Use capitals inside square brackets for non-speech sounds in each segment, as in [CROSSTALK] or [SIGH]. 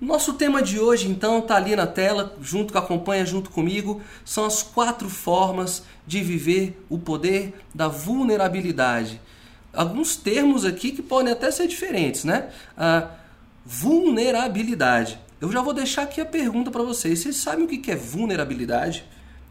Nosso tema de hoje, então, está ali na tela, junto com acompanha junto comigo, são as quatro formas de viver o poder da vulnerabilidade. Alguns termos aqui que podem até ser diferentes, né? A vulnerabilidade. Eu já vou deixar aqui a pergunta para vocês. Vocês sabem o que é vulnerabilidade?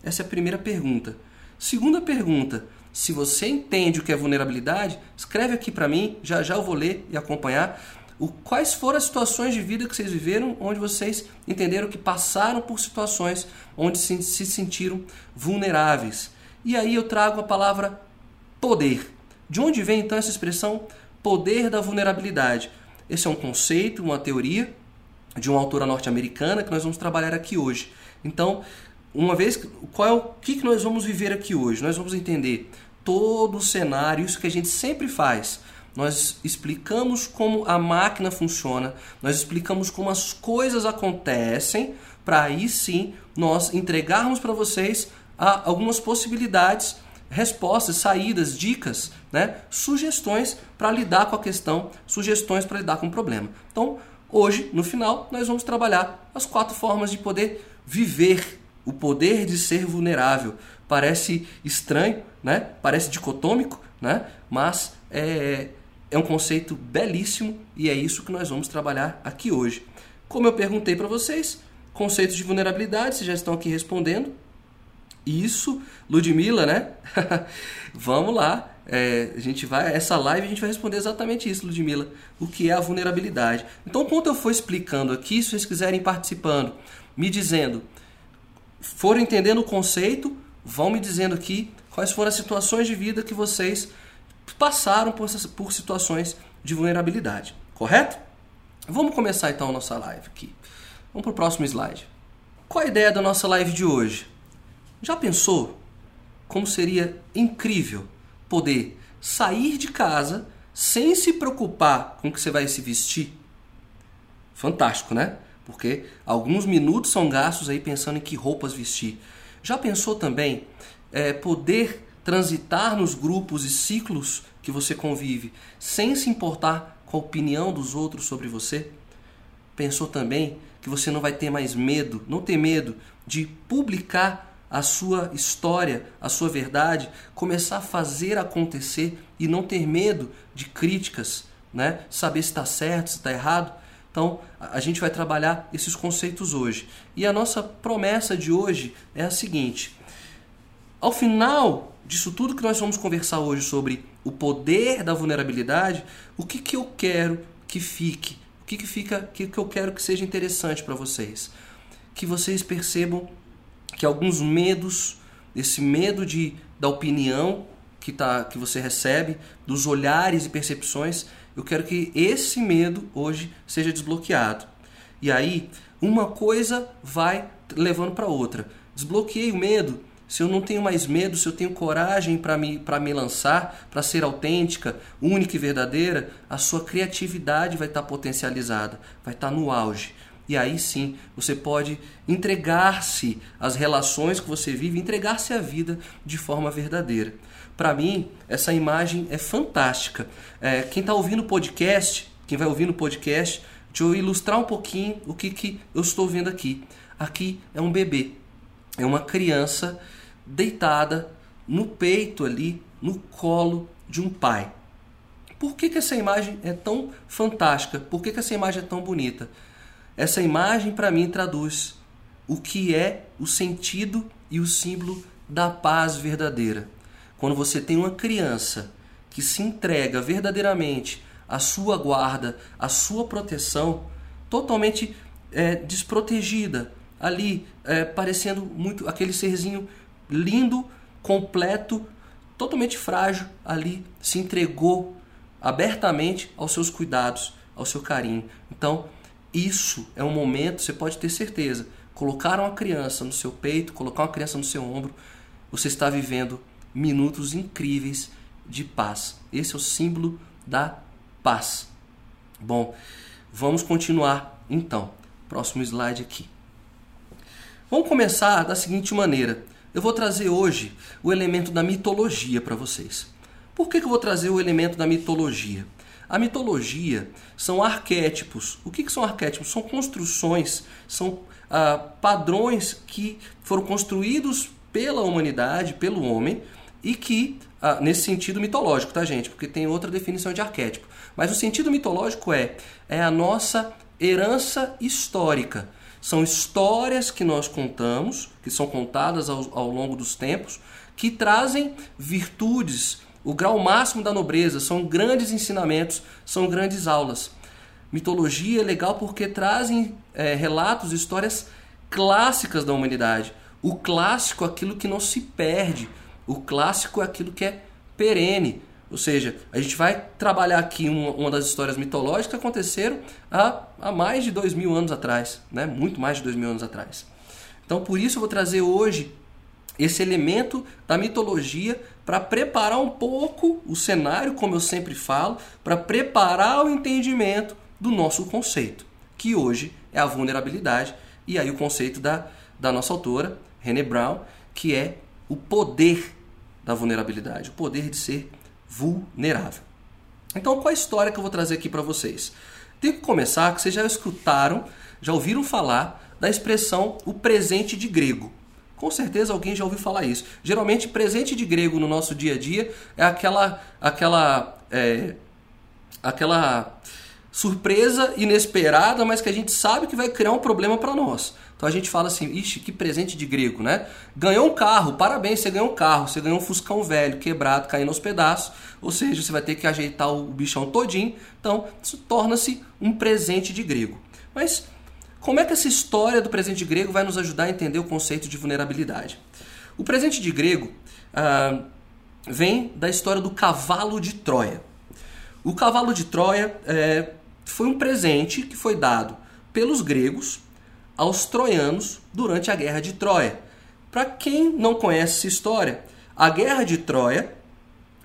Essa é a primeira pergunta. Segunda pergunta: se você entende o que é vulnerabilidade, escreve aqui para mim, já já eu vou ler e acompanhar. O, quais foram as situações de vida que vocês viveram onde vocês entenderam que passaram por situações onde se, se sentiram vulneráveis? E aí eu trago a palavra poder. De onde vem então essa expressão poder da vulnerabilidade? Esse é um conceito, uma teoria de uma autora norte-americana que nós vamos trabalhar aqui hoje. Então, uma vez, qual é o que, que nós vamos viver aqui hoje? Nós vamos entender todo o cenário, isso que a gente sempre faz. Nós explicamos como a máquina funciona, nós explicamos como as coisas acontecem, para aí sim nós entregarmos para vocês algumas possibilidades, respostas, saídas, dicas, né? sugestões para lidar com a questão, sugestões para lidar com o problema. Então, hoje, no final, nós vamos trabalhar as quatro formas de poder viver o poder de ser vulnerável. Parece estranho, né? parece dicotômico, né? mas é, é um conceito belíssimo e é isso que nós vamos trabalhar aqui hoje. Como eu perguntei para vocês, conceitos de vulnerabilidade, vocês já estão aqui respondendo. Isso, Ludmilla, né? [LAUGHS] vamos lá. É, a gente vai, essa live a gente vai responder exatamente isso, Ludmilla, o que é a vulnerabilidade. Então, enquanto eu for explicando aqui, se vocês quiserem participando, me dizendo, foram entendendo o conceito, vão me dizendo aqui quais foram as situações de vida que vocês passaram por, por situações de vulnerabilidade, correto? Vamos começar então a nossa live aqui. Vamos para o próximo slide. Qual a ideia da nossa live de hoje? Já pensou como seria incrível poder sair de casa sem se preocupar com o que você vai se vestir? Fantástico, né? Porque alguns minutos são gastos aí pensando em que roupas vestir. Já pensou também é, poder transitar nos grupos e ciclos que você convive sem se importar com a opinião dos outros sobre você? Pensou também que você não vai ter mais medo, não ter medo de publicar a sua história, a sua verdade, começar a fazer acontecer e não ter medo de críticas, né? Saber se está certo, se está errado. Então, a gente vai trabalhar esses conceitos hoje. E a nossa promessa de hoje é a seguinte: ao final disso tudo que nós vamos conversar hoje sobre o poder da vulnerabilidade, o que, que eu quero que fique? O que, que fica, que, que eu quero que seja interessante para vocês? Que vocês percebam que alguns medos, esse medo de, da opinião que, tá, que você recebe, dos olhares e percepções, eu quero que esse medo hoje seja desbloqueado. E aí, uma coisa vai levando para outra. Desbloqueei o medo. Se eu não tenho mais medo, se eu tenho coragem para me, me lançar, para ser autêntica, única e verdadeira, a sua criatividade vai estar tá potencializada, vai estar tá no auge. E aí sim você pode entregar-se às relações que você vive, entregar-se à vida de forma verdadeira. Para mim, essa imagem é fantástica. É, quem está ouvindo o podcast, quem vai ouvir no podcast, deixa eu ilustrar um pouquinho o que, que eu estou vendo aqui. Aqui é um bebê, é uma criança deitada no peito ali, no colo de um pai. Por que, que essa imagem é tão fantástica? Por que, que essa imagem é tão bonita? Essa imagem para mim traduz o que é o sentido e o símbolo da paz verdadeira. Quando você tem uma criança que se entrega verdadeiramente à sua guarda, à sua proteção, totalmente é, desprotegida, ali é, parecendo muito aquele serzinho lindo, completo, totalmente frágil, ali se entregou abertamente aos seus cuidados, ao seu carinho. Então, isso é um momento, você pode ter certeza. Colocar uma criança no seu peito, colocar uma criança no seu ombro, você está vivendo minutos incríveis de paz. Esse é o símbolo da paz. Bom, vamos continuar então. Próximo slide aqui. Vamos começar da seguinte maneira. Eu vou trazer hoje o elemento da mitologia para vocês. Por que, que eu vou trazer o elemento da mitologia? A mitologia são arquétipos. O que, que são arquétipos? São construções, são ah, padrões que foram construídos pela humanidade, pelo homem, e que, ah, nesse sentido mitológico, tá, gente? Porque tem outra definição de arquétipo. Mas o sentido mitológico é, é a nossa herança histórica. São histórias que nós contamos, que são contadas ao, ao longo dos tempos, que trazem virtudes, o grau máximo da nobreza, são grandes ensinamentos, são grandes aulas. Mitologia é legal porque trazem é, relatos, histórias clássicas da humanidade. O clássico é aquilo que não se perde, o clássico é aquilo que é perene. Ou seja, a gente vai trabalhar aqui uma, uma das histórias mitológicas que aconteceram há, há mais de dois mil anos atrás, né? muito mais de dois mil anos atrás. Então, por isso, eu vou trazer hoje esse elemento da mitologia para preparar um pouco o cenário, como eu sempre falo, para preparar o entendimento do nosso conceito, que hoje é a vulnerabilidade, e aí o conceito da, da nossa autora, René Brown, que é o poder da vulnerabilidade, o poder de ser vulnerável. Então, qual a história que eu vou trazer aqui para vocês? Tem que começar que vocês já escutaram, já ouviram falar da expressão o presente de grego. Com certeza alguém já ouviu falar isso. Geralmente, presente de grego no nosso dia a dia é aquela, aquela, é, aquela surpresa inesperada, mas que a gente sabe que vai criar um problema para nós. Então a gente fala assim, ixi, que presente de grego, né? Ganhou um carro, parabéns, você ganhou um carro, você ganhou um fuscão velho, quebrado, caindo aos pedaços, ou seja, você vai ter que ajeitar o bichão todinho, então isso torna-se um presente de grego. Mas como é que essa história do presente de grego vai nos ajudar a entender o conceito de vulnerabilidade? O presente de grego ah, vem da história do cavalo de Troia. O cavalo de Troia é, foi um presente que foi dado pelos gregos aos troianos durante a Guerra de Troia. Para quem não conhece essa história, a Guerra de Troia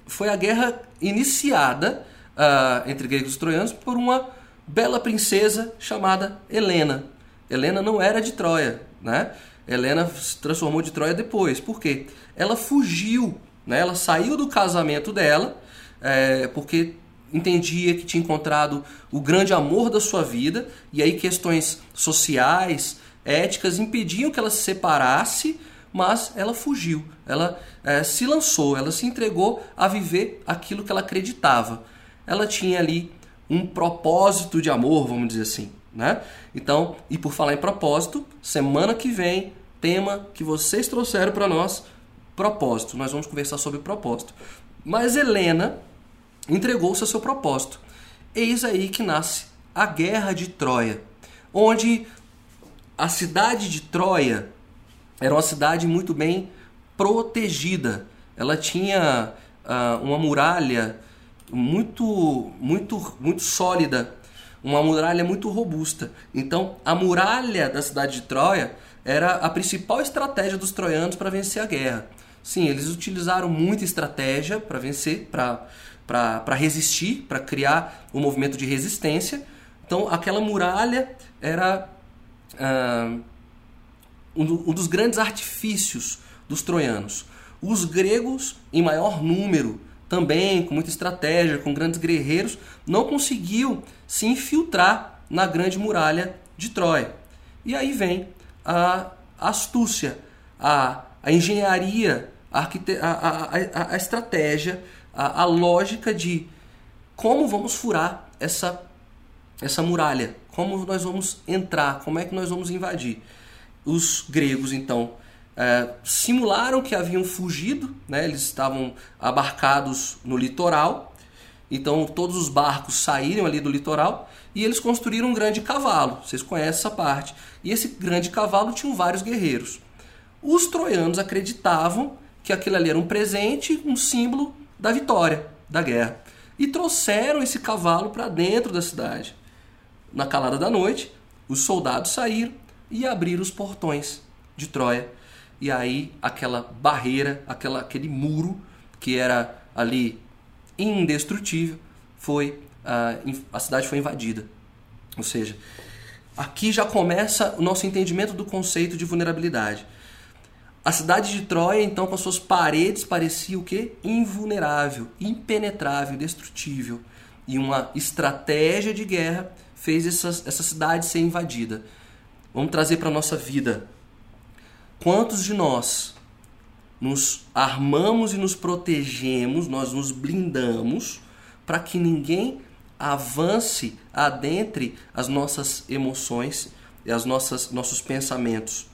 foi a guerra iniciada uh, entre gregos e troianos por uma bela princesa chamada Helena. Helena não era de Troia, né? Helena se transformou de Troia depois. Por quê? Ela fugiu, né? Ela saiu do casamento dela é, porque entendia que tinha encontrado o grande amor da sua vida, e aí questões sociais, éticas impediam que ela se separasse, mas ela fugiu, ela é, se lançou, ela se entregou a viver aquilo que ela acreditava. Ela tinha ali um propósito de amor, vamos dizer assim. Né? Então, e por falar em propósito, semana que vem, tema que vocês trouxeram para nós, propósito. Nós vamos conversar sobre propósito. Mas Helena, entregou-se ao seu propósito. Eis aí que nasce a Guerra de Troia, onde a cidade de Troia era uma cidade muito bem protegida. Ela tinha uh, uma muralha muito, muito, muito sólida, uma muralha muito robusta. Então, a muralha da cidade de Troia era a principal estratégia dos troianos para vencer a guerra. Sim, eles utilizaram muita estratégia para vencer, para para resistir, para criar um movimento de resistência. Então, aquela muralha era uh, um, dos grandes artifícios dos troianos. Os gregos, em maior número, também com muita estratégia, com grandes guerreiros, não conseguiam se infiltrar na grande muralha de Troia. E aí vem a astúcia, a, a engenharia, a, a, a, a estratégia a, a lógica de como vamos furar essa, essa muralha, como nós vamos entrar, como é que nós vamos invadir. Os gregos, então, é, simularam que haviam fugido, né? eles estavam abarcados no litoral, então todos os barcos saíram ali do litoral e eles construíram um grande cavalo. Vocês conhecem essa parte. E esse grande cavalo tinha vários guerreiros. Os troianos acreditavam que aquilo ali era um presente, um símbolo da vitória da guerra. E trouxeram esse cavalo para dentro da cidade. Na calada da noite, os soldados saíram e abriram os portões de Troia. E aí aquela barreira, aquela, aquele muro que era ali indestrutível, foi a, a cidade foi invadida. Ou seja, aqui já começa o nosso entendimento do conceito de vulnerabilidade. A cidade de Troia, então, com suas paredes, parecia o quê? Invulnerável, impenetrável, indestrutível. e uma estratégia de guerra fez essa, essa cidade ser invadida. Vamos trazer para a nossa vida. Quantos de nós nos armamos e nos protegemos, nós nos blindamos para que ninguém avance, adentre as nossas emoções e as nossas nossos pensamentos.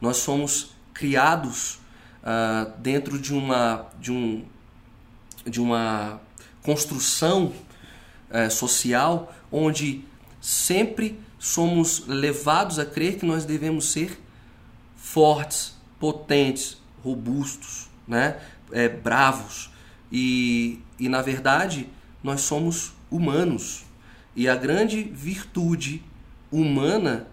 Nós somos criados uh, dentro de uma de um de uma construção uh, social onde sempre somos levados a crer que nós devemos ser fortes, potentes, robustos, né? É, bravos. E, e na verdade nós somos humanos. E a grande virtude humana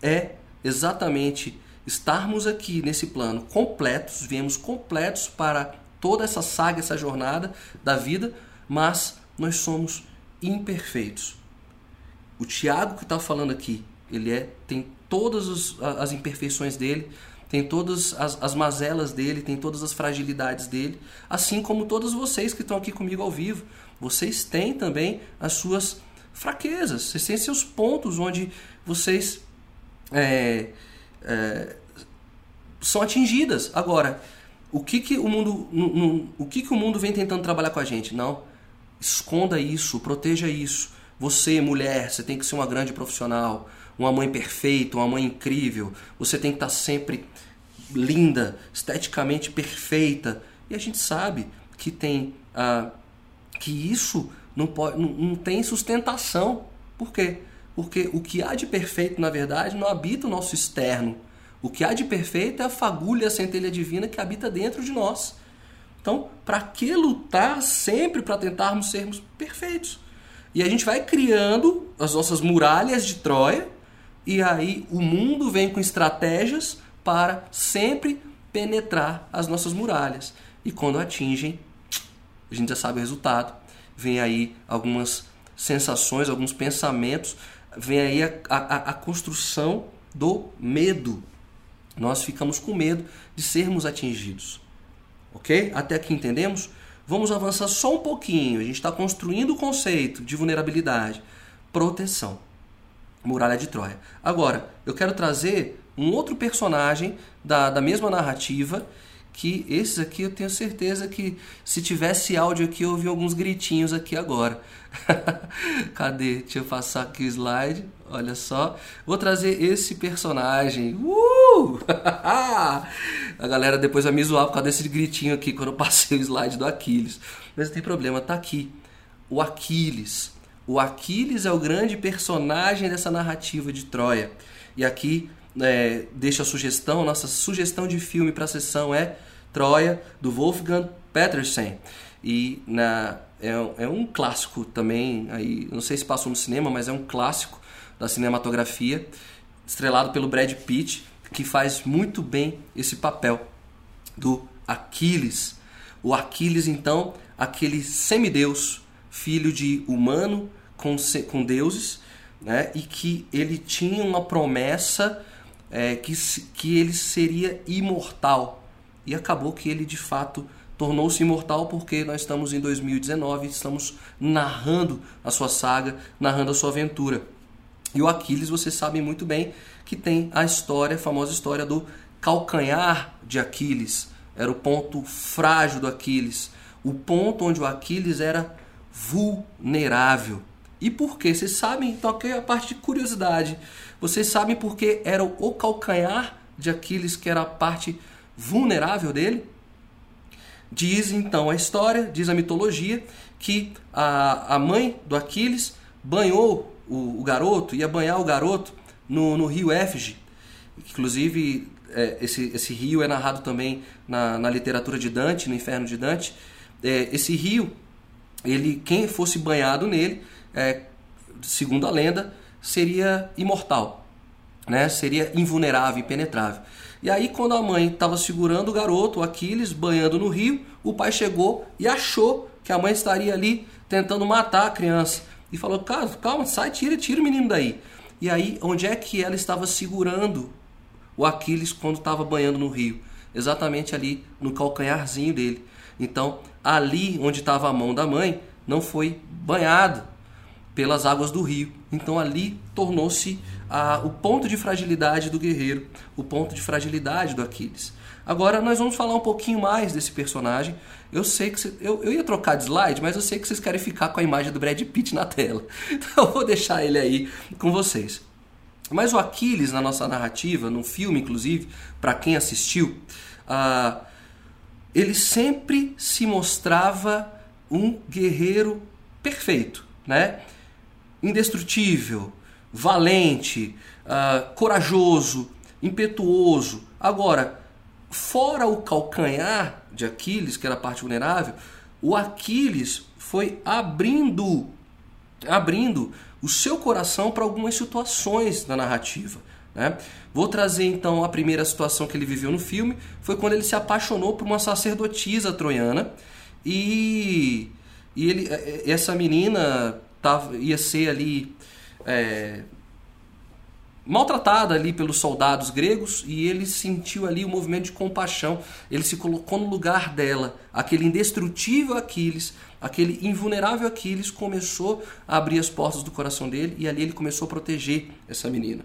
é exatamente estarmos aqui nesse plano completos, viemos completos para toda essa saga, essa jornada da vida, mas nós somos imperfeitos. O Tiago que está falando aqui, ele é tem todas as imperfeições dele, tem todas as, as mazelas dele, tem todas as fragilidades dele, assim como todos vocês que estão aqui comigo ao vivo. Vocês têm também as suas fraquezas, vocês têm seus pontos onde vocês é, é, são atingidas. Agora, o que, que o mundo o que, que o mundo vem tentando trabalhar com a gente? Não, esconda isso, proteja isso. Você, mulher, você tem que ser uma grande profissional, uma mãe perfeita, uma mãe incrível. Você tem que estar sempre linda, esteticamente perfeita. E a gente sabe que tem ah, que isso não, pode, não, não tem sustentação. Por quê? Porque o que há de perfeito, na verdade, não habita o nosso externo. O que há de perfeito é a fagulha, a centelha divina que habita dentro de nós. Então, para que lutar sempre para tentarmos sermos perfeitos? E a gente vai criando as nossas muralhas de Troia, e aí o mundo vem com estratégias para sempre penetrar as nossas muralhas. E quando atingem, a gente já sabe o resultado. Vem aí algumas sensações, alguns pensamentos, vem aí a, a, a construção do medo. Nós ficamos com medo de sermos atingidos. Ok? Até aqui entendemos? Vamos avançar só um pouquinho. A gente está construindo o conceito de vulnerabilidade. Proteção. Muralha de Troia. Agora, eu quero trazer um outro personagem da, da mesma narrativa que esses aqui eu tenho certeza que se tivesse áudio aqui eu ouvi alguns gritinhos aqui agora. [LAUGHS] Cadê? Deixa eu passar aqui o slide. Olha só. Vou trazer esse personagem. Uh! [LAUGHS] A galera depois vai me zoar por causa desse gritinho aqui quando eu passei o slide do Aquiles. Mas não tem problema, tá aqui. O Aquiles. O Aquiles é o grande personagem dessa narrativa de Troia. E aqui é, deixa a sugestão, nossa sugestão de filme para a sessão é Troia, do Wolfgang Petersen. E na, é, é, um clássico também, aí, não sei se passou no cinema, mas é um clássico da cinematografia, estrelado pelo Brad Pitt, que faz muito bem esse papel do Aquiles. O Aquiles, então, aquele semideus, filho de humano com, com deuses, né? e que ele tinha uma promessa é, que, que ele seria imortal. E acabou que ele de fato tornou-se imortal porque nós estamos em 2019 e estamos narrando a sua saga, narrando a sua aventura. E o Aquiles, vocês sabem muito bem que tem a história, a famosa história do calcanhar de Aquiles. Era o ponto frágil do Aquiles, o ponto onde o Aquiles era vulnerável. E por quê? Vocês sabem? Então aqui é a parte de curiosidade. Vocês sabem por que era o calcanhar de Aquiles que era a parte dele? Diz então a história, diz a mitologia, que a, a mãe do Aquiles banhou o, o garoto, ia banhar o garoto no, no rio Éfige. Inclusive, é, esse, esse rio é narrado também na, na literatura de Dante, no Inferno de Dante. É, esse rio, ele, quem fosse banhado nele, é, segundo a lenda, seria imortal, né? seria invulnerável, impenetrável. E aí, quando a mãe estava segurando o garoto, o Aquiles, banhando no rio, o pai chegou e achou que a mãe estaria ali tentando matar a criança. E falou: calma, calma sai, tira, tira o menino daí. E aí, onde é que ela estava segurando o Aquiles quando estava banhando no rio? Exatamente ali no calcanharzinho dele. Então, ali onde estava a mão da mãe, não foi banhado pelas águas do rio. Então ali tornou-se o ponto de fragilidade do guerreiro, o ponto de fragilidade do Aquiles. Agora nós vamos falar um pouquinho mais desse personagem. Eu sei que eu, eu ia trocar de slide, mas eu sei que vocês querem ficar com a imagem do Brad Pitt na tela. [LAUGHS] Então eu vou deixar ele aí com vocês. Mas o Aquiles, na nossa narrativa, no filme inclusive, para quem assistiu, uh, ele sempre se mostrava um guerreiro perfeito, né? Indestrutível, valente, uh, corajoso, impetuoso. Agora, fora o calcanhar de Aquiles, que era a parte vulnerável, o Aquiles foi abrindo, abrindo o seu coração para algumas situações da narrativa. Né? Vou trazer então a primeira situação que ele viveu no filme, foi quando ele se apaixonou por uma sacerdotisa troiana e, e ele, é, é, essa menina tava, ia ser ali é, maltratada ali pelos soldados gregos e ele sentiu ali o um movimento de compaixão. Ele se colocou no lugar dela. Aquele indestrutível Aquiles, aquele invulnerável Aquiles começou a abrir as portas do coração dele e ali ele começou a proteger essa menina.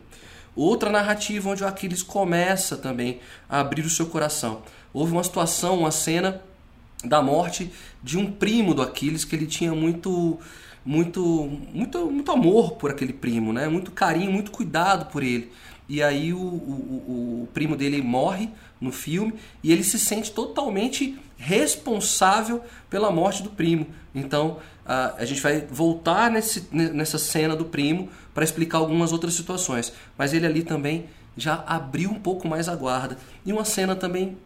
Outra narrativa onde o Aquiles começa também a abrir o seu coração. Houve uma situação, uma cena da morte de um primo do Aquiles que ele tinha muito muito, muito, muito amor por aquele primo, né? Muito carinho, muito cuidado por ele. E aí o, o, o primo dele morre no filme e ele se sente totalmente responsável pela morte do primo. Então a, a gente vai voltar nesse, nessa cena do primo para explicar algumas outras situações. Mas ele ali também já abriu um pouco mais a guarda. E uma cena também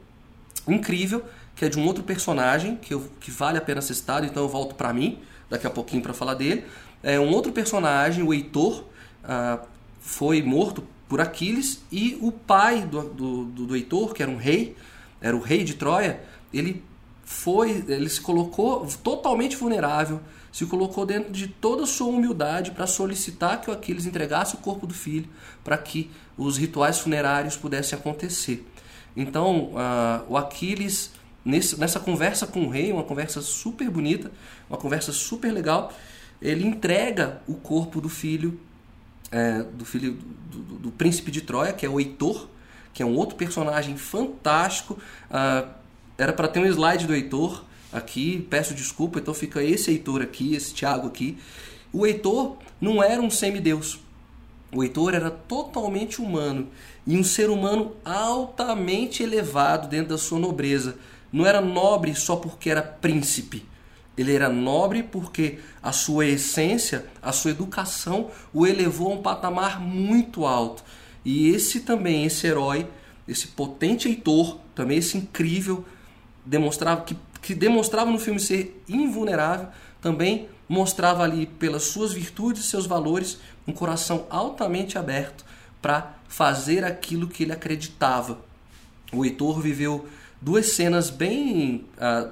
incrível, que é de um outro personagem que, eu, que vale a pena ser citado, então eu volto para mim daqui a pouquinho para falar dele. É, um outro personagem, o Heitor, ah, foi morto por Aquiles e o pai do, do, do, Heitor, que era um rei, era o rei de Troia, ele foi, ele se colocou totalmente vulnerável, se colocou dentro de toda a sua humildade para solicitar que o Aquiles entregasse o corpo do filho para que os rituais funerários pudessem acontecer. Então, uh, o Aquiles nesse, nessa conversa com o rei, uma conversa super bonita, uma conversa super legal, ele entrega o corpo do filho, é, do filho do, do, do, príncipe de Troia, que é o Heitor, que é um outro personagem fantástico. Ah, era para ter um slide do Heitor aqui, peço desculpa, então fica esse Heitor aqui, esse Tiago aqui. O Heitor não era um semideus. O Heitor era totalmente humano e um ser humano altamente elevado dentro da sua nobreza não era nobre só porque era príncipe. Ele era nobre porque a sua essência, a sua educação o elevou a um patamar muito alto. E esse também, esse herói, esse potente Heitor, também esse incrível, demonstrava que, que demonstrava no filme ser invulnerável, também mostrava ali pelas suas virtudes e seus valores um coração altamente aberto para fazer aquilo que ele acreditava. O Heitor viveu duas cenas bem, uh,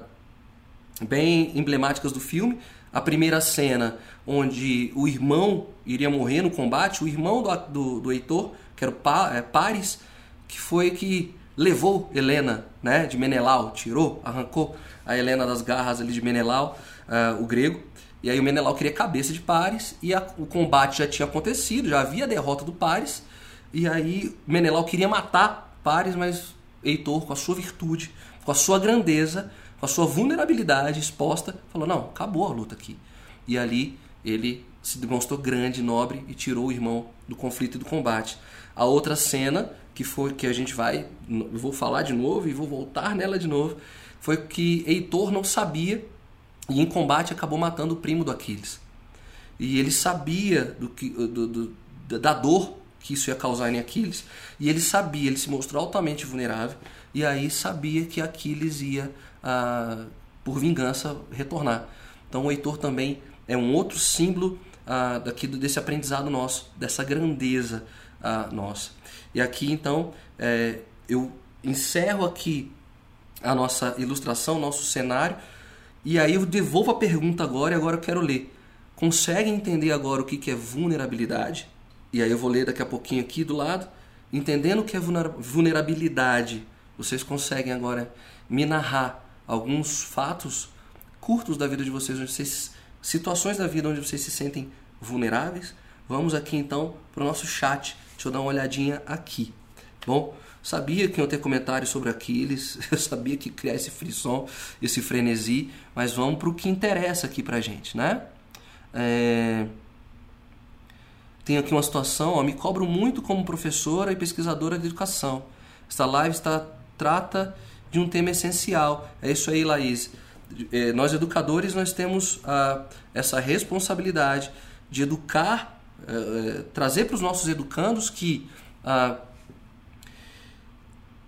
bem emblemáticas do filme. A primeira cena, onde o irmão iria morrer no combate, o irmão do, do, do Heitor, que era o pa, é, Paris, que foi que levou Helena né, de Menelau, tirou, arrancou a Helena das garras ali de Menelau, uh, o grego. E aí o Menelau queria cabeça de Paris e a, o combate já tinha acontecido, já havia a derrota do Paris. E aí Menelau queria matar Paris, mas Heitor, com a sua virtude, com a sua grandeza, com a sua vulnerabilidade exposta, falou: não, acabou a luta aqui. E ali ele se demonstrou grande, nobre e tirou o irmão do conflito e do combate. A outra cena que foi que a gente vai, vou falar de novo e vou voltar nela de novo, foi que Heitor não sabia e em combate acabou matando o primo do Aquiles. E ele sabia do que, do, do, da dor que isso ia causar em Aquiles, e ele sabia, ele se mostrou altamente vulnerável, e aí sabia que Aquiles ia, ah, por vingança, retornar. Então o Heitor também é um outro símbolo ah, daqui desse aprendizado nosso, dessa grandeza ah, nossa. E aqui então é, eu encerro aqui a nossa ilustração, nosso cenário, e aí eu devolvo a pergunta agora e agora eu quero ler. Consegue entender agora o que é vulnerabilidade? E aí eu vou ler daqui a pouquinho aqui do lado, entendendo o que é vulnerabilidade, vocês conseguem agora me narrar alguns fatos curtos da vida de vocês, onde vocês situações da vida onde vocês se sentem vulneráveis, vamos aqui então para o nosso chat. Deixa eu dar uma olhadinha aqui. Bom, sabia que iam ter comentários sobre Aquiles, [LAUGHS] eu sabia que ia criar esse frisson, esse frenesi, mas vamos para o que interessa aqui para gente, né? É... Tem aqui uma situação, ó, me cobro muito como professora e pesquisadora de educação. Esta live está, trata de um tema essencial. É isso aí, Laís. É, nós educadores nós temos ah, essa responsabilidade de educar, é, trazer para os nossos educandos que ah,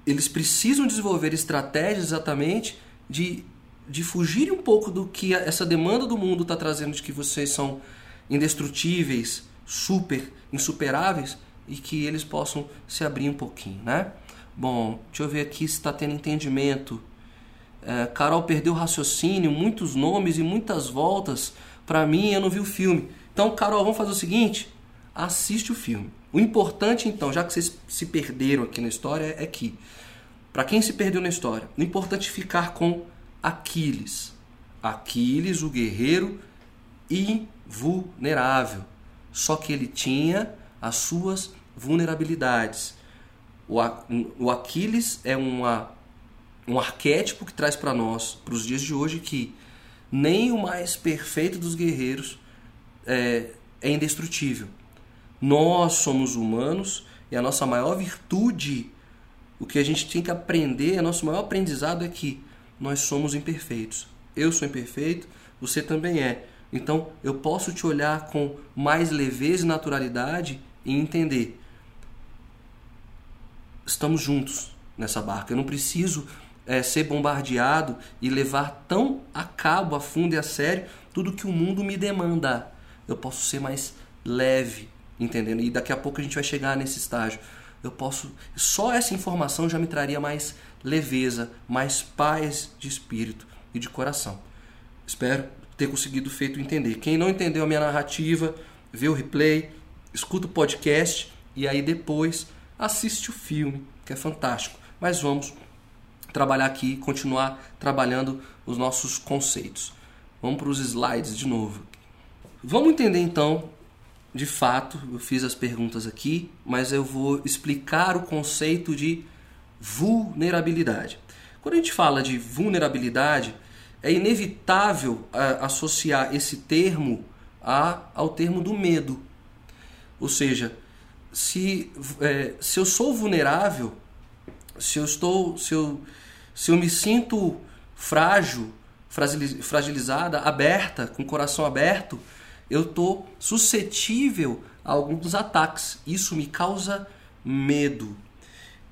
eles precisam desenvolver estratégias exatamente de, de fugir um pouco do que essa demanda do mundo está trazendo de que vocês são indestrutíveis, super insuperáveis e que eles possam se abrir um pouquinho, né? Bom, deixa eu ver aqui se está tendo entendimento. É, Carol perdeu o raciocínio, muitos nomes e muitas voltas. Para mim, eu não vi o filme. Então, Carol, vamos fazer o seguinte: assiste o filme. O importante, então, já que vocês se perderam aqui na história, é que, para quem se perdeu na história, o importante é ficar com Aquiles. Aquiles, o guerreiro invulnerável só que ele tinha as suas vulnerabilidades. O, Aquiles é uma, um arquétipo que traz para nós, para os dias de hoje, que nem o mais perfeito dos guerreiros é, é indestrutível. Nós somos humanos e a nossa maior virtude, o que a gente tem que aprender, o nosso maior aprendizado é que nós somos imperfeitos. Eu sou imperfeito, você também é. Então eu posso te olhar com mais leveza e naturalidade e entender. Estamos juntos nessa barca. Eu não preciso é, ser bombardeado e levar tão a cabo, a fundo e a sério tudo que o mundo me demanda. Eu posso ser mais leve, entendendo? E daqui a pouco a gente vai chegar nesse estágio. Eu posso. Só essa informação já me traria mais leveza, mais paz de espírito e de coração. Espero ter conseguido feito entender. Quem não entendeu a minha narrativa, vê o replay, escuta o podcast e aí depois assiste o filme, que é fantástico. Mas vamos trabalhar aqui, continuar trabalhando os nossos conceitos. Vamos para os slides de novo. Vamos entender então, de fato, eu fiz as perguntas aqui, mas eu vou explicar o conceito de vulnerabilidade. Quando a gente fala de vulnerabilidade, é inevitável uh, associar esse termo a, ao termo do medo. Ou seja, se, é, se eu sou vulnerável, se eu estou, se eu, se eu me sinto frágil, fragilizada, aberta, com o coração aberto, eu estou suscetível a alguns ataques. Isso me causa medo.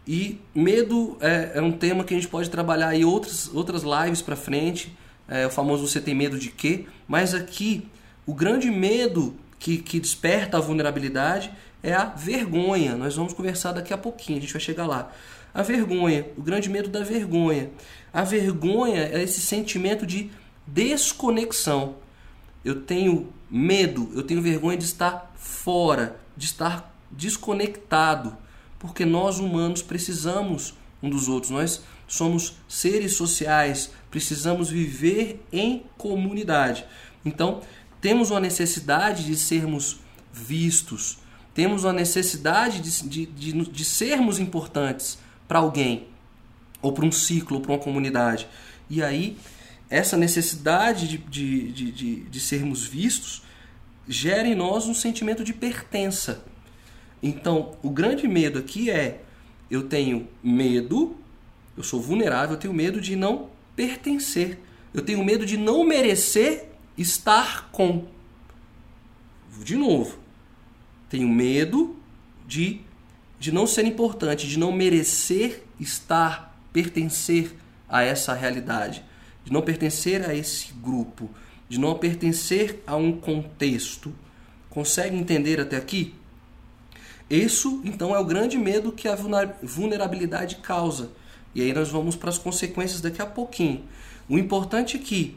E medo é, é um tema que a gente pode trabalhar em outras, outras lives para frente é, o famoso você tem medo de quê? Mas aqui, o grande medo que, que desperta a vulnerabilidade é a vergonha. Nós vamos conversar daqui a pouquinho, a gente vai chegar lá. A vergonha, o grande medo da vergonha. A vergonha é esse sentimento de desconexão. Eu tenho medo, eu tenho vergonha de estar fora, de estar desconectado, porque nós humanos precisamos um dos outros. Nós somos seres sociais, precisamos viver em comunidade. Então, temos uma necessidade de sermos vistos, temos uma necessidade de, de, de, de sermos importantes para alguém, ou para um ciclo, ou para uma comunidade. E aí, essa necessidade de, de, de, de, de sermos vistos gera em nós um sentimento de pertença. Então, o grande medo aqui é: eu tenho medo eu sou vulnerável, eu tenho medo de não pertencer. Eu tenho medo de não merecer estar com. De novo. Tenho medo de, de não ser importante, de não merecer estar, pertencer a essa realidade, de não pertencer a esse grupo, de não pertencer a um contexto. Consegue entender até aqui? Isso, então, é o grande medo que a vulnerabilidade causa e aí nós vamos para as consequências daqui a pouquinho. O importante é que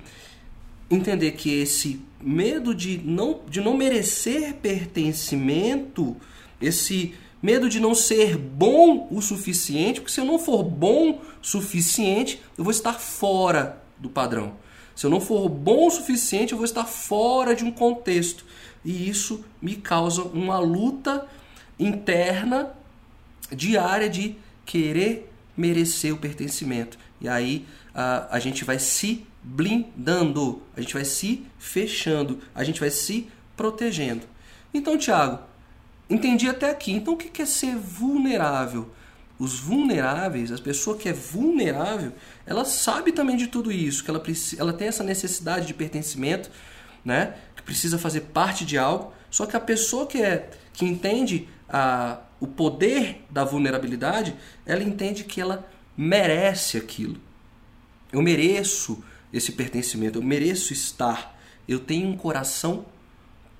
entender que esse medo de não, de não merecer pertencimento, esse medo de não ser bom o suficiente, porque se eu não for bom o suficiente, eu vou estar fora do padrão. Se eu não for bom o suficiente, eu vou estar fora de um contexto. E isso me causa uma luta interna diária de querer merecer o pertencimento. E aí a, a gente vai se blindando, a gente vai se fechando, a gente vai se protegendo. Então, Tiago, entendi até aqui. Então, o que é ser vulnerável? Os vulneráveis, as pessoas que é vulnerável, ela sabe também de tudo isso, que ela, ela tem essa necessidade de pertencimento, né? que precisa fazer parte de algo. Só que a pessoa que é que entende a, o poder da vulnerabilidade, ela entende que ela merece aquilo. Eu mereço esse pertencimento, eu mereço estar. Eu tenho um coração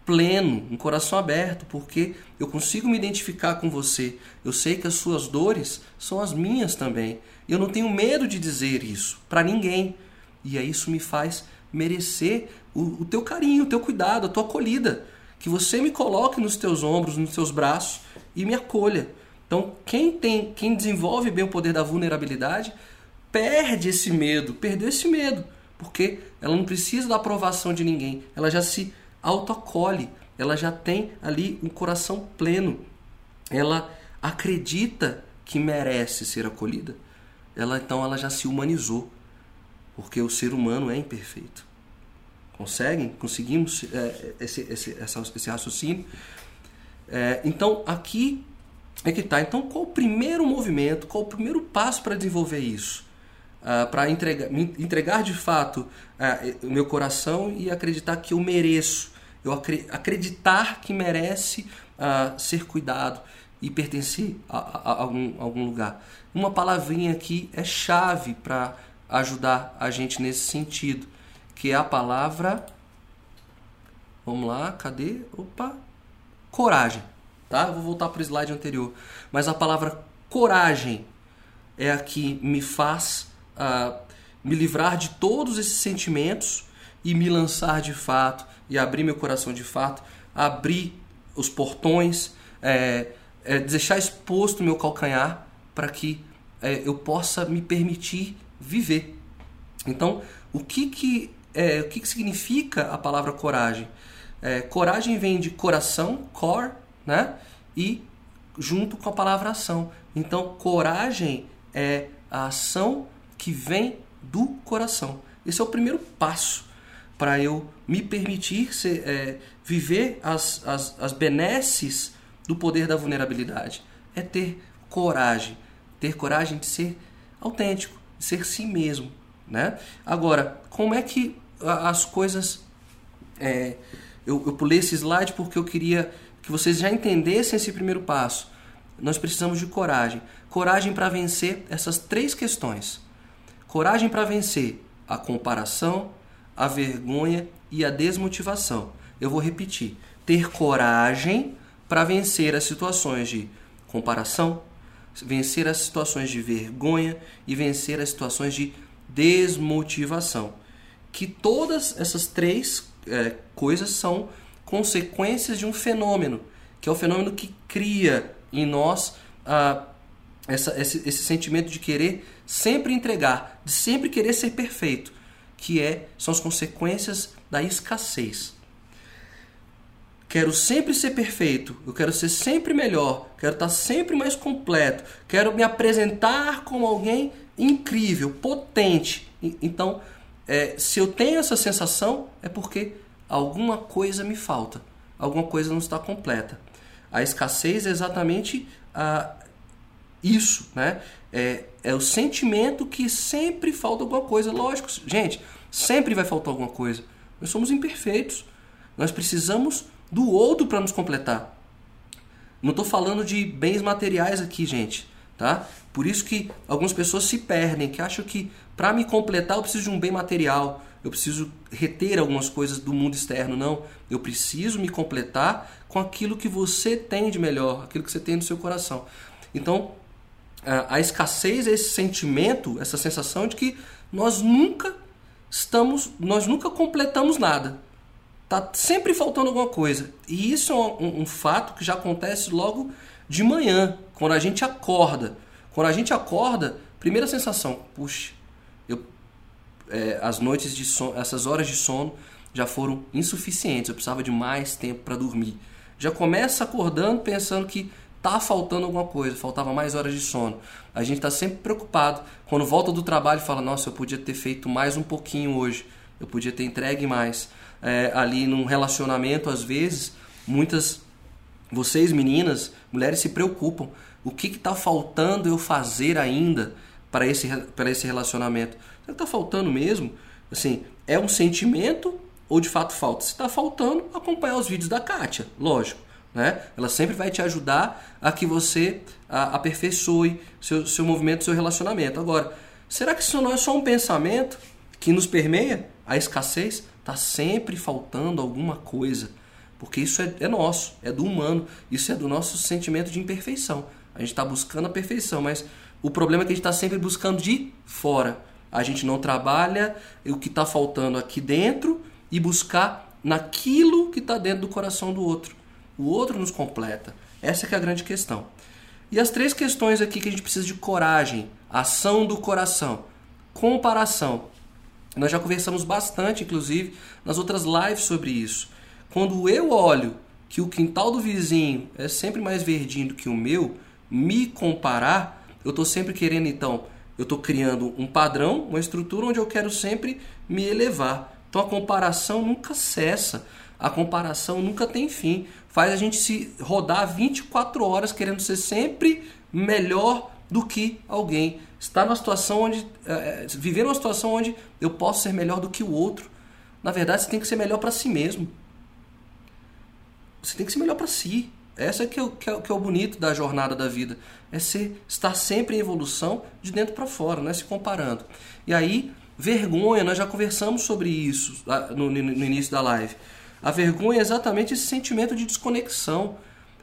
pleno, um coração aberto, porque eu consigo me identificar com você. Eu sei que as suas dores são as minhas também. Eu não tenho medo de dizer isso para ninguém. E aí isso me faz merecer o, o teu carinho, o teu cuidado, a tua acolhida. Que você me coloque nos teus ombros, nos teus braços e me acolha. Então, quem tem, quem desenvolve bem o poder da vulnerabilidade, perde esse medo, perdeu esse medo, porque ela não precisa da aprovação de ninguém, ela já se autoacolhe, ela já tem ali um coração pleno, ela acredita que merece ser acolhida. Ela então ela já se humanizou, porque o ser humano é imperfeito. Conseguem? Conseguimos é, esse, esse, esse raciocínio? É, então aqui é que está. Então qual o primeiro movimento, qual o primeiro passo para desenvolver isso? Uh, para entregar, entregar de fato uh, o meu coração e acreditar que eu mereço eu acreditar que merece uh, ser cuidado e pertencer a, a, a, algum, a, algum, lugar. Uma palavrinha aqui é chave para ajudar a gente nesse sentido, que é a palavra. Vamos lá, cadê? Opa! Coragem. Tá? Eu vou voltar para o slide anterior. Mas a palavra coragem é a que me faz uh, me livrar de todos esses sentimentos e me lançar de fato e abrir meu coração de fato, abrir os portões, é, é, deixar exposto meu calcanhar para que é, eu possa me permitir viver. Então, o que que, é, o que, que significa a palavra coragem? É, coragem vem de coração, core, né? E junto com a palavra ação. Então, coragem é a ação que vem do coração. Esse é o primeiro passo para eu me permitir ser, é, viver as, as, as benesses do poder da vulnerabilidade. É ter coragem, ter coragem de ser autêntico, de ser si mesmo. Né? Agora, como é que as coisas. É, eu, eu pulei esse slide porque eu queria que vocês já entendessem esse primeiro passo. Nós precisamos de coragem. Coragem para vencer essas três questões. Coragem para vencer a comparação, a vergonha e a desmotivação. Eu vou repetir: ter coragem para vencer as situações de comparação, vencer as situações de vergonha e vencer as situações de desmotivação. Que todas essas três é, coisas são consequências de um fenômeno, que é o fenômeno que cria em nós ah, essa, esse, esse sentimento de querer sempre entregar, de sempre querer ser perfeito que é são as consequências da escassez. Quero sempre ser perfeito, eu quero ser sempre melhor, quero estar sempre mais completo, quero me apresentar como alguém incrível, potente. Então, é, se eu tenho essa sensação, é porque alguma coisa me falta, alguma coisa não está completa. A escassez é exatamente ah, isso, né? É, é o sentimento que sempre falta alguma coisa. Lógico, gente, sempre vai faltar alguma coisa. Nós somos imperfeitos. Nós precisamos do outro para nos completar. Não estou falando de bens materiais aqui, gente, tá? Por isso que algumas pessoas se perdem, que acham que para me completar eu preciso de um bem material, eu preciso reter algumas coisas do mundo externo. Não, eu preciso me completar com aquilo que você tem de melhor, aquilo que você tem no seu coração. Então, a escassez é esse sentimento, essa sensação de que nós nunca estamos, nós nunca completamos nada. Tá sempre faltando alguma coisa. E isso é um, um, fato que já acontece logo de manhã, quando a gente acorda. Quando a gente acorda, primeira sensação, puxa, eu, é, as noites de sono, essas horas de sono já foram insuficientes. Eu precisava de mais tempo para dormir. Já começa acordando pensando que tá faltando alguma coisa, faltava mais horas de sono. A gente está sempre preocupado quando volta do trabalho fala: Nossa, eu podia ter feito mais um pouquinho hoje, eu podia ter entregue mais. É, ali num relacionamento, às vezes, muitas vocês meninas, mulheres se preocupam. O que está faltando eu fazer ainda para esse, para esse relacionamento? Está faltando mesmo? Assim, é um sentimento ou de fato falta? Se está faltando, acompanhar os vídeos da Kátia, lógico. Né? Ela sempre vai te ajudar a que você aperfeiçoe seu, seu movimento, seu relacionamento. Agora, será que isso não é só um pensamento que nos permeia? A escassez está sempre faltando alguma coisa. Porque isso é, é, nosso, é do humano, isso é do nosso sentimento de imperfeição. A gente está buscando a perfeição, mas o problema é que a gente está sempre buscando de fora. A gente não trabalha o que está faltando aqui dentro e buscar naquilo que está dentro do coração do outro. O outro nos completa. Essa é, é a grande questão. E as três questões aqui que a gente precisa de coragem, ação do coração, comparação. Nós já conversamos bastante, inclusive, nas outras lives sobre isso. Quando eu olho que o quintal do vizinho é sempre mais verdinho do que o meu, me comparar, eu estou sempre querendo, então, eu estou criando um padrão, uma estrutura onde eu quero sempre me elevar. Então a comparação nunca cessa. A comparação nunca tem fim. Faz a gente se rodar 24 horas querendo ser sempre melhor do que alguém. Estar numa situação onde. É, viver numa situação onde eu posso ser melhor do que o outro. Na verdade, você tem que ser melhor para si mesmo. Você tem que ser melhor para si. Essa é que é, que, é, que é o bonito da jornada da vida. É ser, estar sempre em evolução de dentro para fora, não é se comparando. E aí, vergonha, nós já conversamos sobre isso no, no, no início da live. A vergonha é exatamente esse sentimento de desconexão.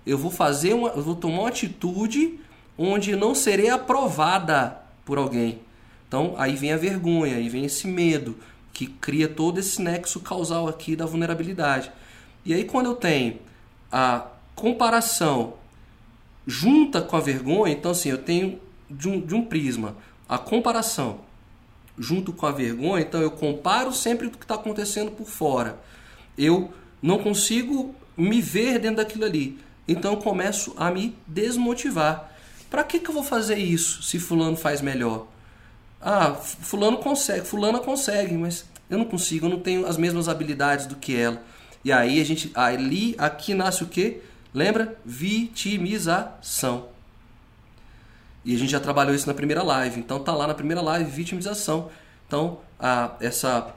Eu vou fazer uma, eu vou tomar uma atitude onde não serei aprovada por alguém. Então aí vem a vergonha, aí vem esse medo que cria todo esse nexo causal aqui da vulnerabilidade. E aí quando eu tenho a comparação junta com a vergonha, então assim, eu tenho de um, de um prisma a comparação junto com a vergonha, então eu comparo sempre o que está acontecendo por fora eu não consigo me ver dentro daquilo ali. Então eu começo a me desmotivar. Para que, que eu vou fazer isso se fulano faz melhor? Ah, fulano consegue, fulana consegue, mas eu não consigo, eu não tenho as mesmas habilidades do que ela. E aí a gente ali aqui nasce o quê? Lembra? Vitimização. E a gente já trabalhou isso na primeira live. Então tá lá na primeira live vitimização. Então a, essa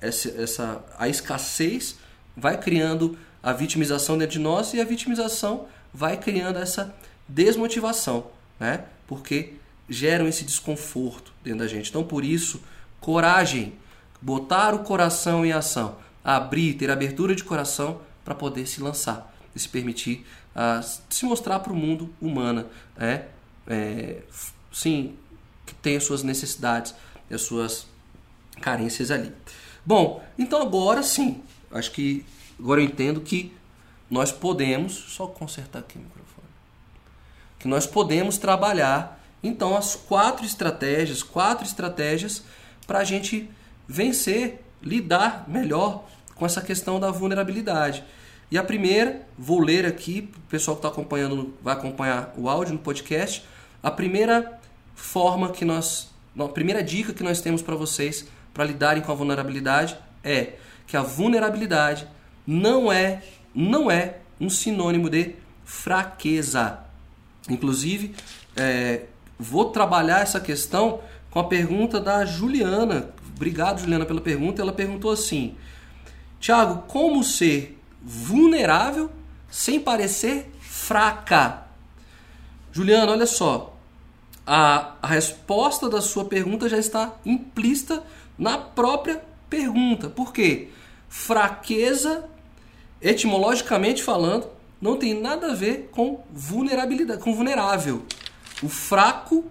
essa, essa, a escassez vai criando a vitimização dentro de nós e a vitimização vai criando essa desmotivação, né? Porque geram esse desconforto dentro da gente. Então, por isso, coragem, botar o coração em ação, abrir, ter abertura de coração para poder se lançar se permitir uh, se mostrar para o mundo humana, né? É, sim, que tem as suas necessidades as suas carências ali. Bom, então agora sim, acho que agora eu entendo que nós podemos, só consertar aqui o microfone, que nós podemos trabalhar então as quatro estratégias, quatro estratégias para a gente vencer, lidar melhor com essa questão da vulnerabilidade. E a primeira, vou ler aqui, o pessoal que está acompanhando vai acompanhar o áudio no podcast. A primeira forma que nós, a primeira dica que nós temos para vocês para lidarem com a vulnerabilidade é que a vulnerabilidade não é não é um sinônimo de fraqueza. Inclusive, é, vou trabalhar essa questão com a pergunta da Juliana. Obrigado, Juliana, pela pergunta. Ela perguntou assim: Tiago, como ser vulnerável sem parecer fraca? Juliana, olha só. A, a resposta da sua pergunta já está implícita na própria pergunta. Por quê? Fraqueza, etimologicamente falando, não tem nada a ver com vulnerabilidade, com vulnerável. O fraco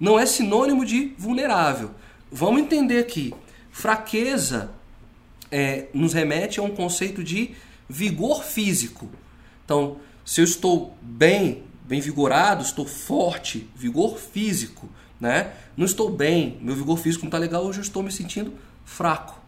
não é sinônimo de vulnerável. Vamos entender aqui. Fraqueza é, nos remete a um conceito de vigor físico. Então, se eu estou bem, bem vigorado, estou forte, vigor físico, né? Não estou bem, meu vigor físico não está legal, hoje eu estou me sentindo fraco.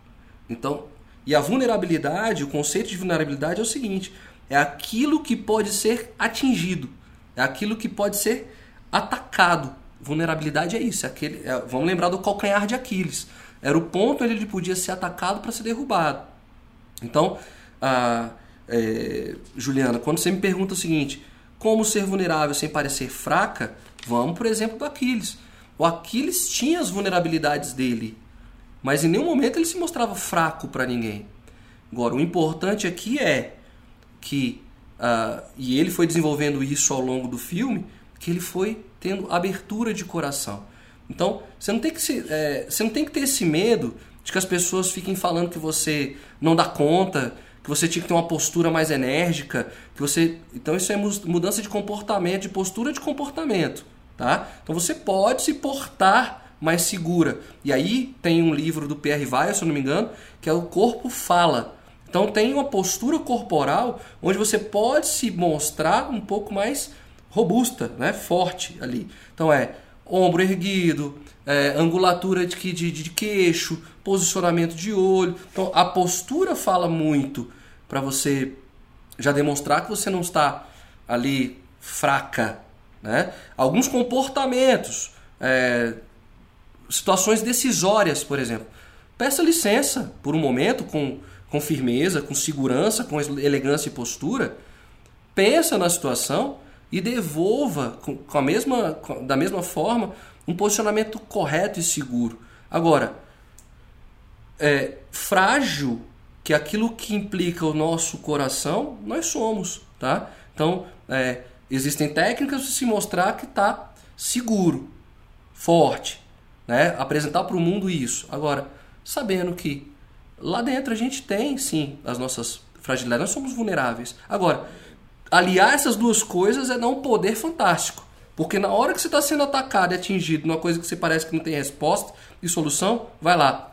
Então, e a vulnerabilidade, o conceito de vulnerabilidade é o seguinte: é aquilo que pode ser atingido, é aquilo que pode ser atacado. Vulnerabilidade é isso, é aquele, é, vamos lembrar do calcanhar de Aquiles. Era o ponto onde ele podia ser atacado para ser derrubado. Então, a, é, Juliana, quando você me pergunta o seguinte, como ser vulnerável sem parecer fraca, vamos por exemplo do Aquiles. O Aquiles tinha as vulnerabilidades dele, mas em nenhum momento ele se mostrava fraco para ninguém. Agora, o importante aqui é que, uh, e ele foi desenvolvendo isso ao longo do filme, que ele foi tendo abertura de coração. Então, você não tem que, se, é, você não tem que ter esse medo de que as pessoas fiquem falando que você não dá conta, que você tinha que ter uma postura mais enérgica, que você, então isso é mudança de comportamento, de postura de comportamento, tá? Então você pode se portar mais segura. E aí tem um livro do Pierre Weil, se eu não me engano, que é o corpo fala. Então tem uma postura corporal onde você pode se mostrar um pouco mais robusta, né? forte ali. Então é ombro erguido, é, angulatura de, de, de queixo, posicionamento de olho. Então a postura fala muito para você já demonstrar que você não está ali fraca. Né? Alguns comportamentos, é, situações decisórias, por exemplo. Peça licença por um momento com, com firmeza, com segurança, com elegância e postura. Pensa na situação e devolva com, com a mesma, com, da mesma forma um posicionamento correto e seguro. Agora, é frágil que aquilo que implica o nosso coração, nós somos, tá? Então, é, existem técnicas para se mostrar que está seguro, forte, né? Apresentar para o mundo isso. Agora, sabendo que lá dentro a gente tem, sim, as nossas fragilidades, nós somos vulneráveis. Agora, aliar essas duas coisas é dar um poder fantástico. Porque na hora que você está sendo atacado e atingido numa coisa que você parece que não tem resposta e solução, vai lá.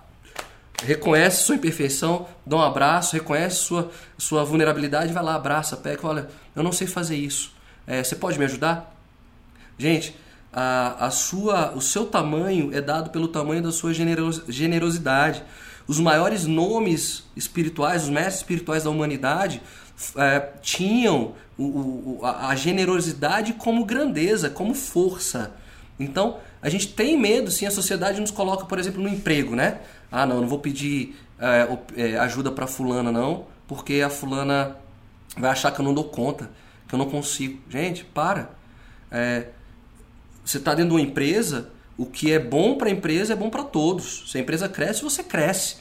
Reconhece sua imperfeição, dá um abraço, reconhece sua, sua vulnerabilidade, vai lá, abraça, pega, olha, eu não sei fazer isso. É, você pode me ajudar? Gente, a, a sua, o seu tamanho é dado pelo tamanho da sua generos, generosidade. Os maiores nomes espirituais, os mestres espirituais da humanidade, é, tinham o, o, a, generosidade como grandeza, como força. Então, a gente tem medo, sim, a sociedade nos coloca, por exemplo, no emprego, né? Ah, não, não vou pedir é, é, ajuda para fulana, não, porque a fulana vai achar que eu não dou conta, que eu não consigo. Gente, para. É, você está dentro de uma empresa, o que é bom para a empresa é bom para todos. Se a empresa cresce, você cresce.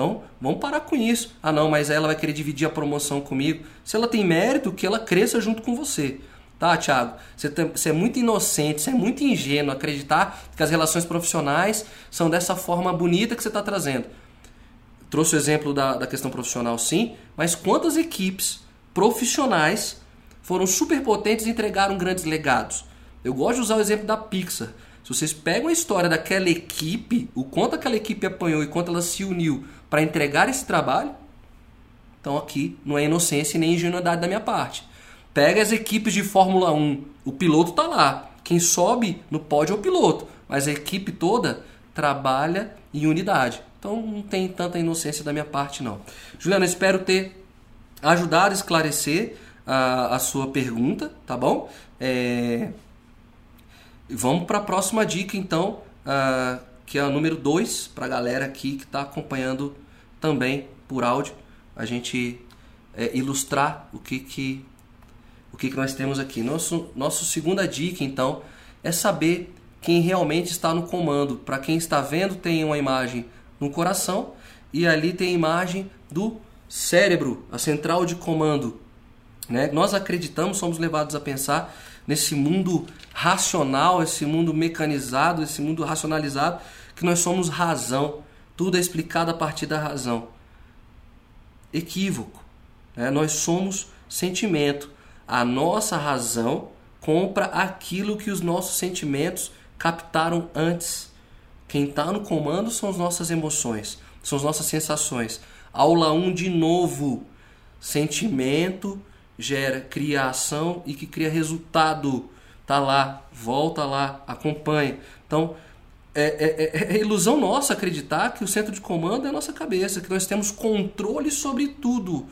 Então, vamos parar com isso. Ah, não, mas ela vai querer dividir a promoção comigo. Se ela tem mérito, que ela cresça junto com você. Tá, Thiago? Você, é muito inocente, você é muito ingênuo acreditar que as relações profissionais são dessa forma bonita que você está trazendo. Trouxe o exemplo da, da questão profissional, sim, mas quantas equipes profissionais foram superpotentes e entregaram grandes legados? Eu gosto de usar o exemplo da Pixar. Se vocês pegam a história daquela equipe, o quanto aquela equipe apanhou e quanto ela se uniu para entregar esse trabalho, então aqui não é inocência nem ingenuidade da minha parte. Pega as equipes de Fórmula 1, o piloto está lá. Quem sobe no pódio é o piloto, mas a equipe toda trabalha em unidade. Então não tem tanta inocência da minha parte não. Juliana, espero ter ajudado a esclarecer a, a sua pergunta, tá bom? É... Vamos para a próxima dica, então, uh, que é a número 2, para a galera aqui que está acompanhando também por áudio, a gente é, ilustrar o que, que, o que, que nós temos aqui. Nosso, nossa segunda dica, então, é saber quem realmente está no comando. Para quem está vendo, tem uma imagem no coração e ali tem a imagem do cérebro, a central de comando. Né? Nós acreditamos, somos levados a pensar nesse mundo racional, esse mundo mecanizado, esse mundo racionalizado, que nós somos razão. Tudo é explicado a partir da razão. Equívoco. Né? Nós somos sentimento. A nossa razão compra aquilo que os nossos sentimentos captaram antes. Quem está no comando são as nossas emoções, são as nossas sensações. Aula 1 de novo. Sentimento gera, cria ação e que cria resultado. tá lá, volta lá, acompanha. Então, é, é, é, é, ilusão nossa acreditar que o centro de comando é a nossa cabeça, que nós temos controle sobre tudo.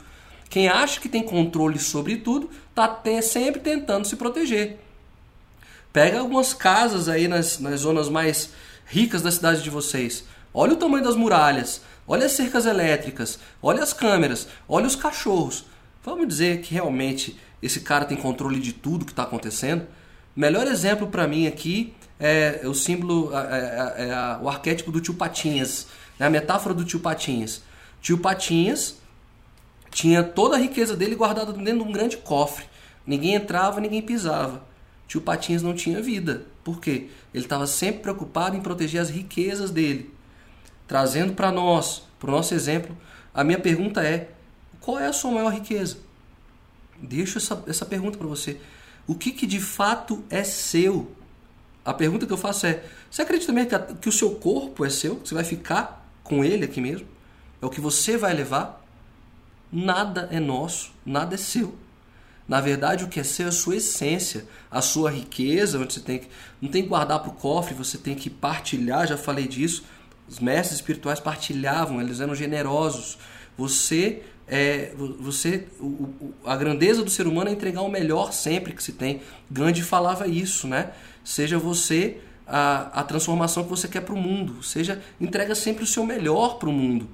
Quem acha que tem controle sobre tudo está sempre tentando se proteger. Pega algumas casas aí nas, nas zonas mais ricas da cidade de vocês. Olha o tamanho das muralhas, olha as cercas elétricas, olha as câmeras, olha os cachorros. Vamos dizer que realmente esse cara tem controle de tudo que está acontecendo? Melhor exemplo para mim aqui é o símbolo, é, é, o arquétipo do tio Patinhas, né? a metáfora do tio Patinhas. Tio Patinhas tinha toda a riqueza dele guardada dentro de um grande cofre. Ninguém entrava, ninguém pisava. Tio Patinhas não tinha vida. Por quê? Ele estava sempre preocupado em proteger as riquezas dele. Trazendo para nós, para o nosso exemplo, a minha pergunta é: qual é a sua maior riqueza? Deixo essa, essa pergunta para você. O que, que de fato é seu? A pergunta que eu faço é: você acredita mesmo que, a, que o seu corpo é seu? Você vai ficar com ele aqui mesmo? É o que você vai levar? Nada é nosso, nada é seu. Na verdade, o que é seu é a sua essência, a sua riqueza, onde você tem que. Não tem que guardar para o cofre, você tem que partilhar, já falei disso. Os mestres espirituais partilhavam, eles eram generosos. Você é, você o, a grandeza do ser humano é entregar o melhor sempre que se tem. Gandhi falava isso, né? Seja você a, a transformação que você quer para o mundo. Seja entrega sempre o seu melhor para o mundo.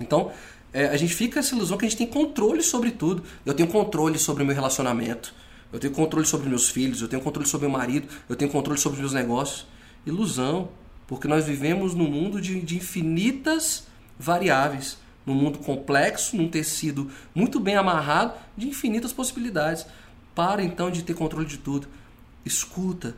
Então, é, a gente fica essa ilusão que a gente tem controle sobre tudo. Eu tenho controle sobre o meu relacionamento. Eu tenho controle sobre meus filhos. Eu tenho controle sobre meu marido. Eu tenho controle sobre meus negócios. Ilusão. Porque nós vivemos num mundo de, de infinitas variáveis num mundo complexo, num tecido muito bem amarrado, de infinitas possibilidades. Para então de ter controle de tudo. Escuta,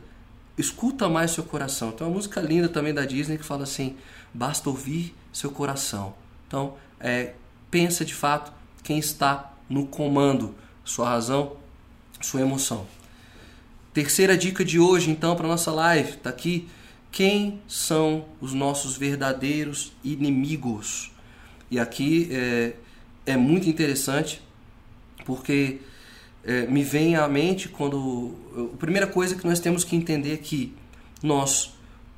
escuta mais seu coração. Tem uma música linda também da Disney que fala assim: basta ouvir seu coração. Então, é, pensa de fato quem está no comando, sua razão, sua emoção. Terceira dica de hoje, então, para nossa live, está aqui. Quem são os nossos verdadeiros inimigos? E aqui é, é muito interessante porque é, me vem à mente quando. A primeira coisa que nós temos que entender é que nós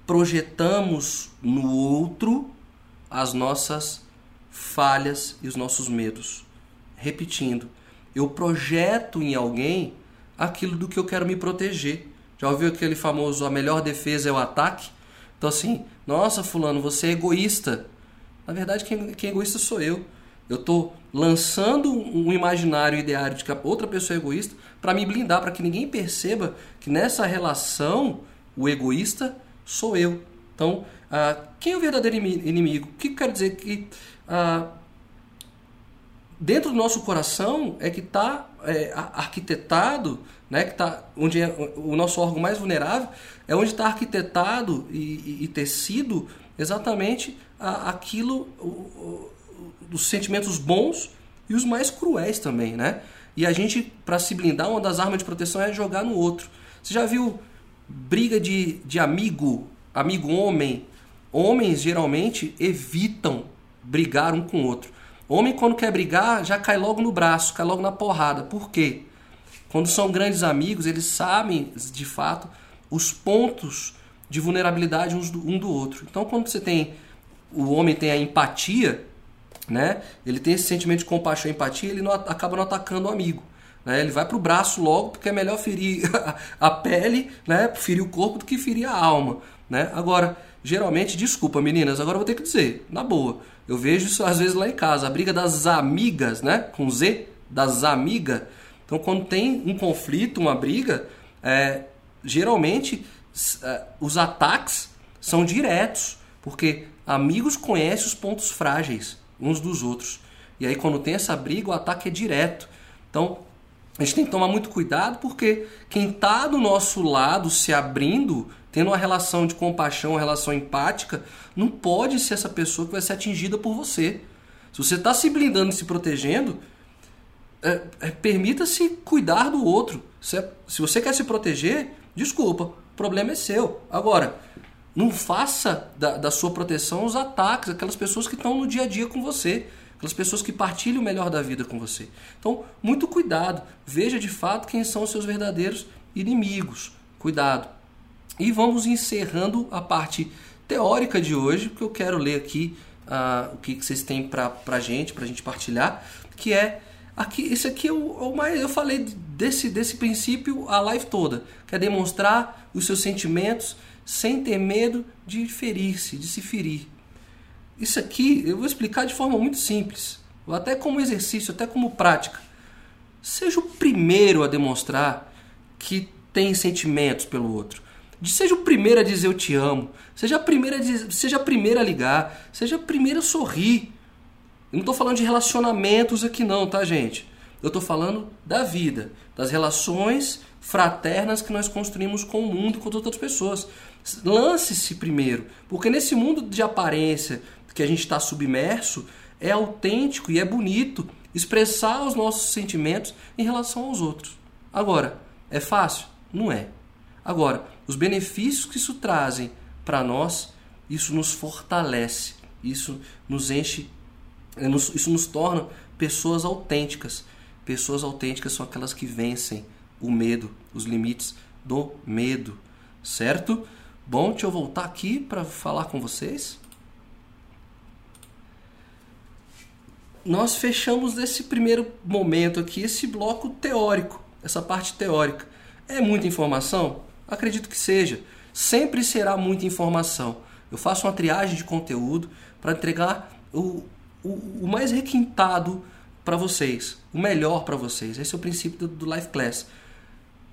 projetamos no outro as nossas falhas e os nossos medos. Repetindo, eu projeto em alguém aquilo do que eu quero me proteger. Já ouviu aquele famoso a melhor defesa é o ataque? Então assim, nossa fulano, você é egoísta. Na verdade, quem, quem é egoísta sou eu. Eu estou lançando um imaginário ideário de que outra pessoa é egoísta para me blindar, para que ninguém perceba que nessa relação o egoísta sou eu. Então, ah, quem é o verdadeiro inimigo? O que quer dizer que ah, dentro do nosso coração é que está é, arquitetado, né, que tá, onde é o nosso órgão mais vulnerável, é onde está arquitetado e, e, e tecido exatamente aquilo, os sentimentos bons e os mais cruéis também, né? E a gente, para se blindar, uma das armas de proteção é jogar no outro. Você já viu briga de, de amigo, amigo homem? Homens geralmente evitam brigar um com o outro. Homem, quando quer brigar, já cai logo no braço, cai logo na porrada. Por quê? Quando são grandes amigos, eles sabem de fato os pontos de vulnerabilidade um do outro. Então, quando você tem o homem tem a empatia, né? Ele tem esse sentimento de compaixão e empatia, ele não, acaba não atacando o amigo. Né? Ele vai para o braço logo, porque é melhor ferir [LAUGHS] a pele, né? ferir o corpo, do que ferir a alma. Né? Agora, geralmente, desculpa meninas, agora eu vou ter que dizer, na boa, eu vejo isso às vezes lá em casa, a briga das amigas, né? com Z, das amigas. Então, quando tem um conflito, uma briga, é, geralmente os ataques são diretos, porque amigos conhecem os pontos frágeis uns dos outros. E aí, quando tem essa briga, o ataque é direto. Então, a gente tem que tomar muito cuidado porque quem está do nosso lado se abrindo, tendo uma relação de compaixão, uma relação empática, não pode ser essa pessoa que vai ser atingida por você. Se você está se blindando e se protegendo, é, é, permita-se cuidar do outro. Se, é, se você quer se proteger, desculpa, problema é seu. Agora, não faça da, da sua proteção os ataques, aquelas pessoas que estão no dia a dia com você, aquelas pessoas que partilham o melhor da vida com você. Então, muito cuidado, veja de fato quem são os seus verdadeiros inimigos. Cuidado. E vamos encerrando a parte teórica de hoje, porque eu quero ler aqui uh, o que, que vocês têm para a gente, para a gente partilhar, que é aqui esse aqui é o, o, mais eu falei desse desse princípio a live toda que é demonstrar os seus sentimentos sem ter medo de ferir-se de se ferir. Isso aqui eu vou explicar de forma muito simples até como exercício até como prática. Seja o primeiro a demonstrar que tem sentimentos pelo outro. Seja o primeiro a dizer eu te amo seja a primeira a dizer, seja a primeira a ligar seja a primeira a sorrir eu não estou falando de relacionamentos aqui não, tá, gente? Eu estou falando da vida, das relações fraternas que nós construímos com o mundo e com outras pessoas. Lance-se primeiro, porque nesse mundo de aparência que a gente está submerso, é autêntico e é bonito expressar os nossos sentimentos em relação aos outros. Agora, é fácil? Não é. Agora, os benefícios que isso trazem para nós, isso nos fortalece, isso nos enche isso nos torna pessoas autênticas. Pessoas autênticas são aquelas que vencem o medo, os limites do medo, certo? Bom, deixa eu voltar aqui para falar com vocês. Nós fechamos esse primeiro momento aqui, esse bloco teórico, essa parte teórica. É muita informação? Acredito que seja. Sempre será muita informação. Eu faço uma triagem de conteúdo para entregar o, o, o mais requintado para vocês, o melhor para vocês. Esse é o princípio do, do Life Class.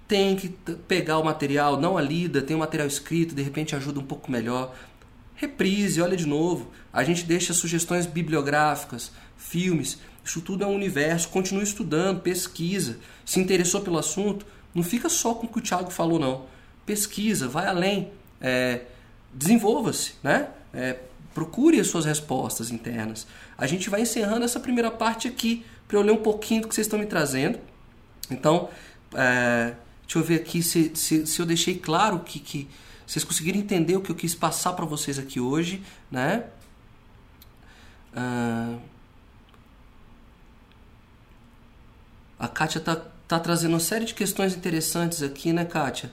Tem que pegar o material, não a lida, tem o material escrito, de repente ajuda um pouco melhor. Reprise, olha de novo. A gente deixa sugestões bibliográficas, filmes. Isso tudo é um universo. Continue estudando, pesquisa. Se interessou pelo assunto, não fica só com o que o Thiago falou, não. Pesquisa, vai além. É, Desenvolva-se, né? É, procure as suas respostas internas. A gente vai encerrando essa primeira parte aqui para eu ler um pouquinho do que vocês estão me trazendo. Então, é, deixa eu ver aqui se, se, se eu deixei claro que, que vocês conseguiram entender o que eu quis passar para vocês aqui hoje, né? Ah, a Kátia tá, tá trazendo uma série de questões interessantes aqui, né, Kátia?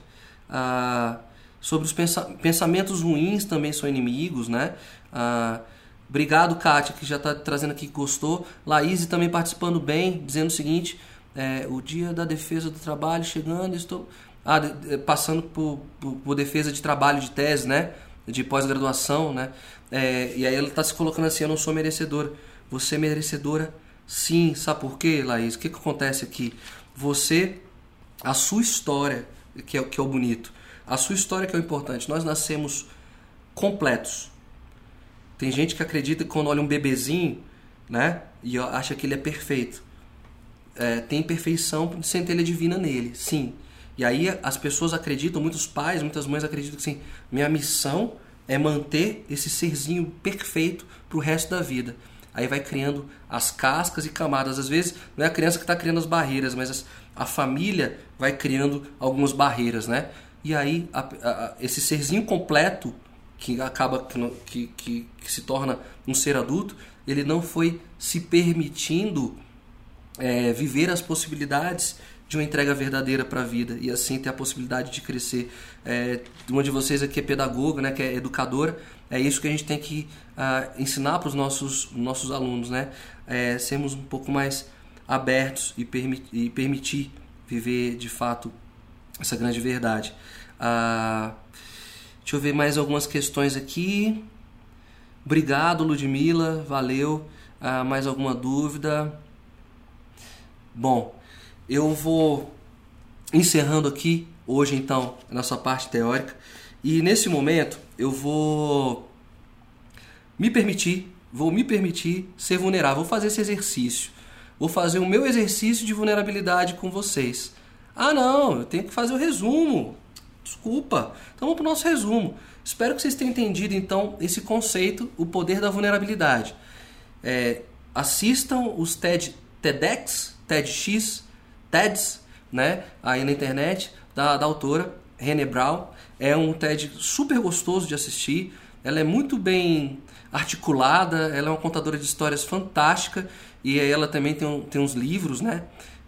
Ah, sobre os pensamentos ruins também são inimigos, né? Ah, obrigado, Kátia, que já está trazendo aqui que gostou. Laís também participando bem, dizendo o seguinte: é, o dia da defesa do trabalho chegando, estou ah, passando por, por, por, defesa de trabalho de tese, né? De pós-graduação, né? É, e aí ela está se colocando assim: eu não sou merecedora. Você é merecedora, sim. Sabe por quê, Laís? O que, que acontece aqui? Você, a sua história, que é, que é o bonito, a sua história que é o importante. Nós nascemos completos tem gente que acredita que quando olha um bebezinho, né, e acha que ele é perfeito. É, tem perfeição centelha divina nele, sim. E aí as pessoas acreditam, muitos pais, muitas mães acreditam que sim, minha missão é manter esse serzinho perfeito para o resto da vida. Aí vai criando as cascas e camadas. Às vezes não é a criança que está criando as barreiras, mas as, a família vai criando algumas barreiras, né? E aí a, a, esse serzinho completo que acaba que, que, que, se torna um ser adulto, ele não foi se permitindo é, viver as possibilidades de uma entrega verdadeira para a vida e assim ter a possibilidade de crescer. É, uma de vocês aqui é pedagoga, né, que é educadora, é isso que a gente tem que uh, ensinar para os nossos, nossos alunos, né? É, sermos um pouco mais abertos e, permi e permitir viver de fato essa grande verdade. Uh, Deixa eu ver mais algumas questões aqui. Obrigado, Ludmila. Valeu. Ah, mais alguma dúvida? Bom, eu vou encerrando aqui hoje então a nossa parte teórica e nesse momento eu vou me permitir, vou me permitir ser vulnerável, vou fazer esse exercício. Vou fazer o meu exercício de vulnerabilidade com vocês. Ah, não, eu tenho que fazer o resumo. Desculpa. Então vamos para o nosso resumo. Espero que vocês tenham entendido então esse conceito, o poder da vulnerabilidade. É, assistam os TED, TEDx, TEDx, TEDs, né, aí na internet, da, da autora René Brown. É um TED super gostoso de assistir. Ela é muito bem articulada, ela é uma contadora de histórias fantástica e ela também tem, tem uns livros, né,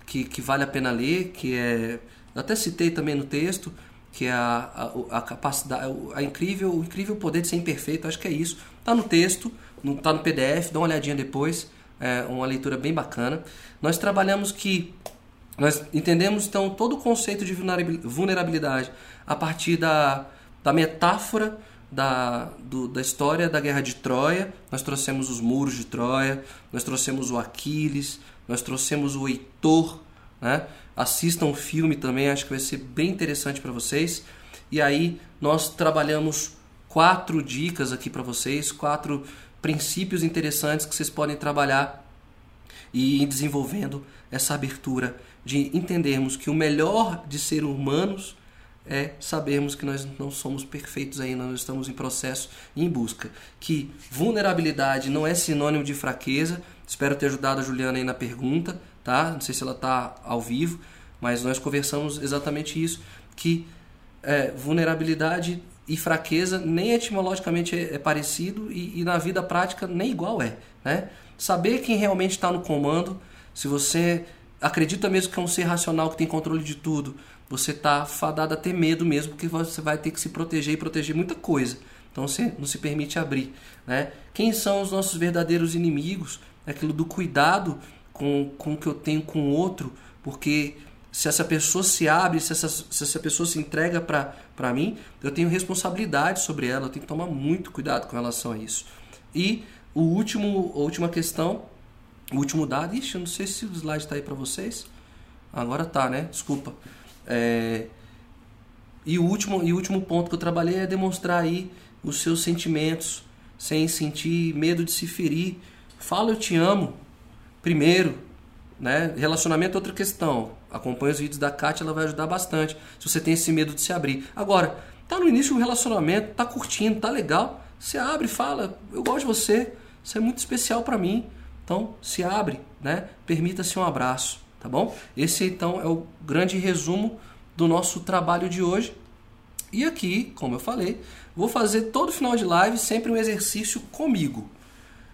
que, que vale a pena ler, que é, eu até citei também no texto, que é a, a, a capacidade, a incrível, o incrível poder de ser imperfeito, acho que é isso. Tá no texto, no, tá no PDF, dá uma olhadinha depois, é uma leitura bem bacana. Nós trabalhamos que nós entendemos então todo o conceito de vulnerabilidade a partir da, da metáfora da, do, da história da guerra de Troia. Nós trouxemos os muros de Troia, nós trouxemos o Aquiles, nós trouxemos o Heitor. Né? Assistam o filme também, acho que vai ser bem interessante para vocês. E aí nós trabalhamos quatro dicas aqui para vocês, quatro princípios interessantes que vocês podem trabalhar e ir desenvolvendo essa abertura de entendermos que o melhor de ser humanos é sabermos que nós não somos perfeitos ainda, nós estamos em processo e em busca. Que vulnerabilidade não é sinônimo de fraqueza. Espero ter ajudado a Juliana aí na pergunta, tá? Não sei se ela está ao vivo, mas nós conversamos exatamente isso, que é, vulnerabilidade e fraqueza nem etimologicamente é, é parecido e, e, na vida prática nem igual é, né? Saber quem realmente está no comando, se você acredita mesmo que é um ser racional que tem controle de tudo, você está fadado a ter medo mesmo, porque você vai ter que se proteger e proteger muita coisa. Então você não se permite abrir. Né? Quem são os nossos verdadeiros inimigos? É aquilo do cuidado com, com o que eu tenho com o outro, porque se essa pessoa se abre, se essa, se essa pessoa se entrega para mim, eu tenho responsabilidade sobre ela, eu tenho que tomar muito cuidado com relação a isso. E o último, a última questão, o último dado, ixi, eu não sei se o slide está aí para vocês. Agora tá, né? Desculpa. É, e, o último, e o último ponto que eu trabalhei é demonstrar aí os seus sentimentos, sem sentir medo de se ferir. Fala eu te amo, primeiro. Né? Relacionamento é outra questão. Acompanhe os vídeos da Kátia, ela vai ajudar bastante. Se você tem esse medo de se abrir. Agora, tá no início do relacionamento, tá curtindo, tá legal. Você abre, fala, eu gosto de você, você é muito especial para mim. Então, se abre, né? Permita-se um abraço tá bom? Esse então é o grande resumo do nosso trabalho de hoje. E aqui, como eu falei, vou fazer todo final de live sempre um exercício comigo.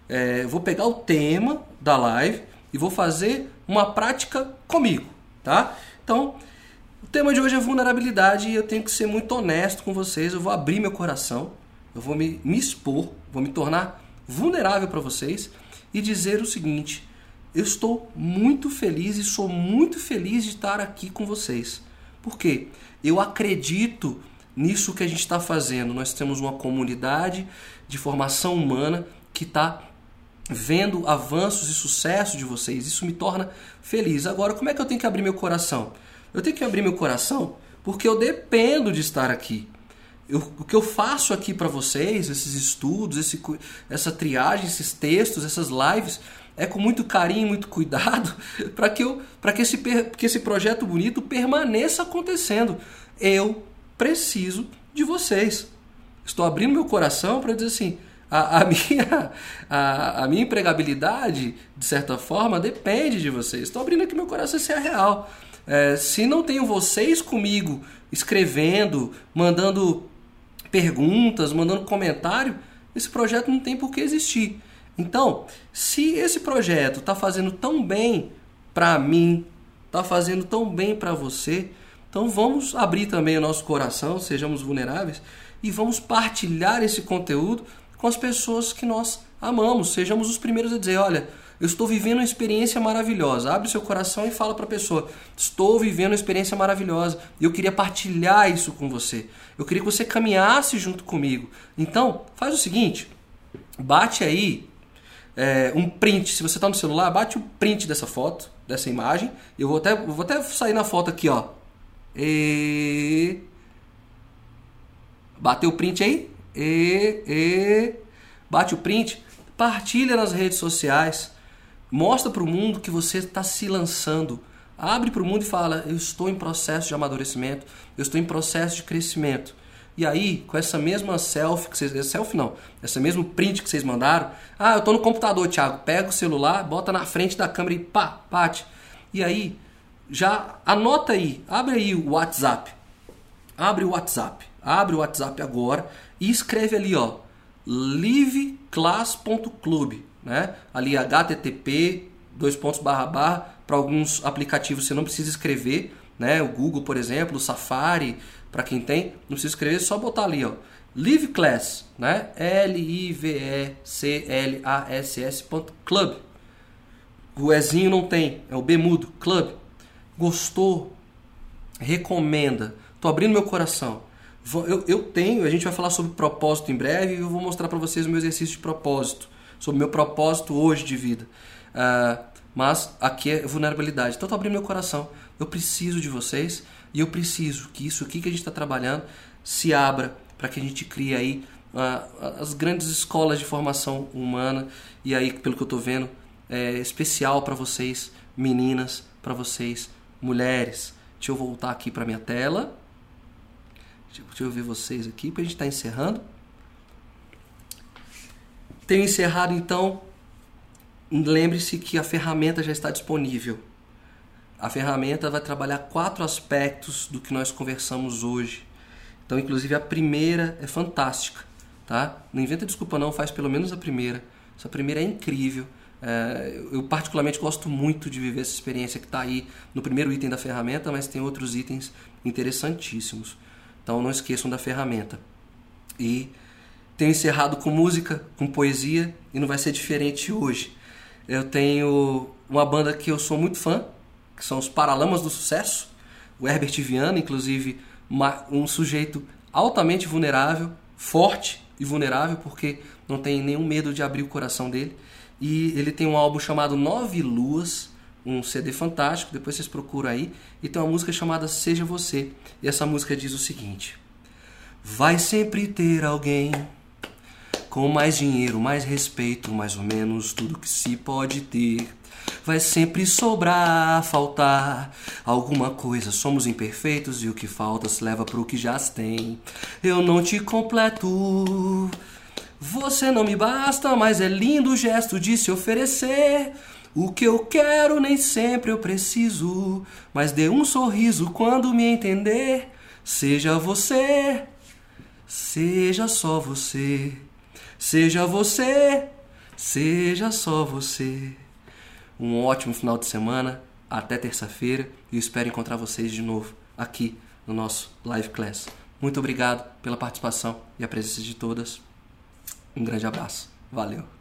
É, vou pegar o tema da live e vou fazer uma prática comigo, tá? Então, o tema de hoje é vulnerabilidade e eu tenho que ser muito honesto com vocês. Eu vou abrir meu coração, eu vou me, me expor, vou me tornar vulnerável para vocês e dizer o seguinte: eu estou muito feliz e sou muito feliz de estar aqui com vocês. Por quê? Eu acredito nisso que a gente está fazendo. Nós temos uma comunidade de formação humana que está vendo avanços e sucesso de vocês. Isso me torna feliz. Agora, como é que eu tenho que abrir meu coração? Eu tenho que abrir meu coração porque eu dependo de estar aqui. Eu, o que eu faço aqui para vocês, esses estudos, esse, essa triagem, esses textos, essas lives, é com muito carinho, muito cuidado, [LAUGHS] para que, eu, que, esse, que esse projeto bonito permaneça acontecendo. Eu preciso de vocês. Estou abrindo meu coração para dizer assim: a, a, minha, a, a, minha empregabilidade, de certa forma, depende de vocês. Estou abrindo aqui meu coração, isso é real. É, se não tenho vocês comigo escrevendo, mandando perguntas, mandando comentário, esse projeto não tem por que existir. Então, se esse projeto está fazendo tão bem para mim, está fazendo tão bem para você, então vamos abrir também o nosso coração, sejamos vulneráveis e vamos partilhar esse conteúdo com as pessoas que nós amamos. Sejamos os primeiros a dizer: olha, eu estou vivendo uma experiência maravilhosa. Abre seu coração e fala para a pessoa: estou vivendo uma experiência maravilhosa e eu queria partilhar isso com você. Eu queria que você caminhasse junto comigo. Então, faz o seguinte: bate aí é, um print. Se você está no celular, bate o um print dessa foto, dessa imagem. Eu vou até, vou até sair na foto aqui, ó. E... Bateu o print aí? E, e... Bate o print. Partilha nas redes sociais. Mostra para o mundo que você está se lançando. Abre para o mundo e fala: Eu estou em processo de amadurecimento. Eu estou em processo de crescimento. E aí, com essa mesma selfie, que vocês, selfie não, essa mesmo print que vocês mandaram, ah, eu tô no computador, Thiago, pega o celular, bota na frente da câmera e pá, bate. E aí, já anota aí, abre aí o WhatsApp. Abre o WhatsApp. Abre o WhatsApp agora e escreve ali, ó, liveclass.club, né? Ali http dois pontos barra barra para alguns aplicativos você não precisa escrever, né? O Google, por exemplo, o Safari, para quem tem, não precisa escrever, é só botar ali, ó. Live Class, né? L-I-V-E-C-L-A-S-S club. O Ezinho não tem, é o B mudo, club. Gostou? Recomenda. Tô abrindo meu coração. Eu, eu tenho, a gente vai falar sobre propósito em breve e eu vou mostrar para vocês o meu exercício de propósito, sobre o meu propósito hoje de vida. Uh, mas aqui é vulnerabilidade. Então, tô abrindo meu coração. Eu preciso de vocês e eu preciso que isso aqui que a gente está trabalhando se abra para que a gente crie aí uh, as grandes escolas de formação humana e aí, pelo que eu estou vendo, é especial para vocês, meninas, para vocês, mulheres. Deixa eu voltar aqui para minha tela. Deixa eu ver vocês aqui, para a gente estar tá encerrando. Tenho encerrado então. Lembre-se que a ferramenta já está disponível. A ferramenta vai trabalhar quatro aspectos do que nós conversamos hoje. Então, inclusive, a primeira é fantástica. Tá? Não inventa desculpa não, faz pelo menos a primeira. Essa primeira é incrível. É, eu particularmente gosto muito de viver essa experiência que está aí no primeiro item da ferramenta, mas tem outros itens interessantíssimos. Então não esqueçam da ferramenta. E tenho encerrado com música, com poesia, e não vai ser diferente hoje. Eu tenho uma banda que eu sou muito fã, que são os Paralamas do Sucesso. O Herbert Viana, inclusive, um sujeito altamente vulnerável, forte e vulnerável, porque não tem nenhum medo de abrir o coração dele. E ele tem um álbum chamado Nove Luas, um CD fantástico, depois vocês procuram aí. E tem uma música chamada Seja Você. E essa música diz o seguinte: Vai sempre ter alguém com mais dinheiro, mais respeito, mais ou menos tudo que se pode ter vai sempre sobrar, faltar alguma coisa. Somos imperfeitos e o que falta se leva pro que já se tem. Eu não te completo. Você não me basta, mas é lindo o gesto de se oferecer. O que eu quero nem sempre eu preciso, mas dê um sorriso quando me entender. Seja você, seja só você, seja você, seja só você. Um ótimo final de semana. Até terça-feira e espero encontrar vocês de novo aqui no nosso live class. Muito obrigado pela participação e a presença de todas. Um grande abraço. Valeu.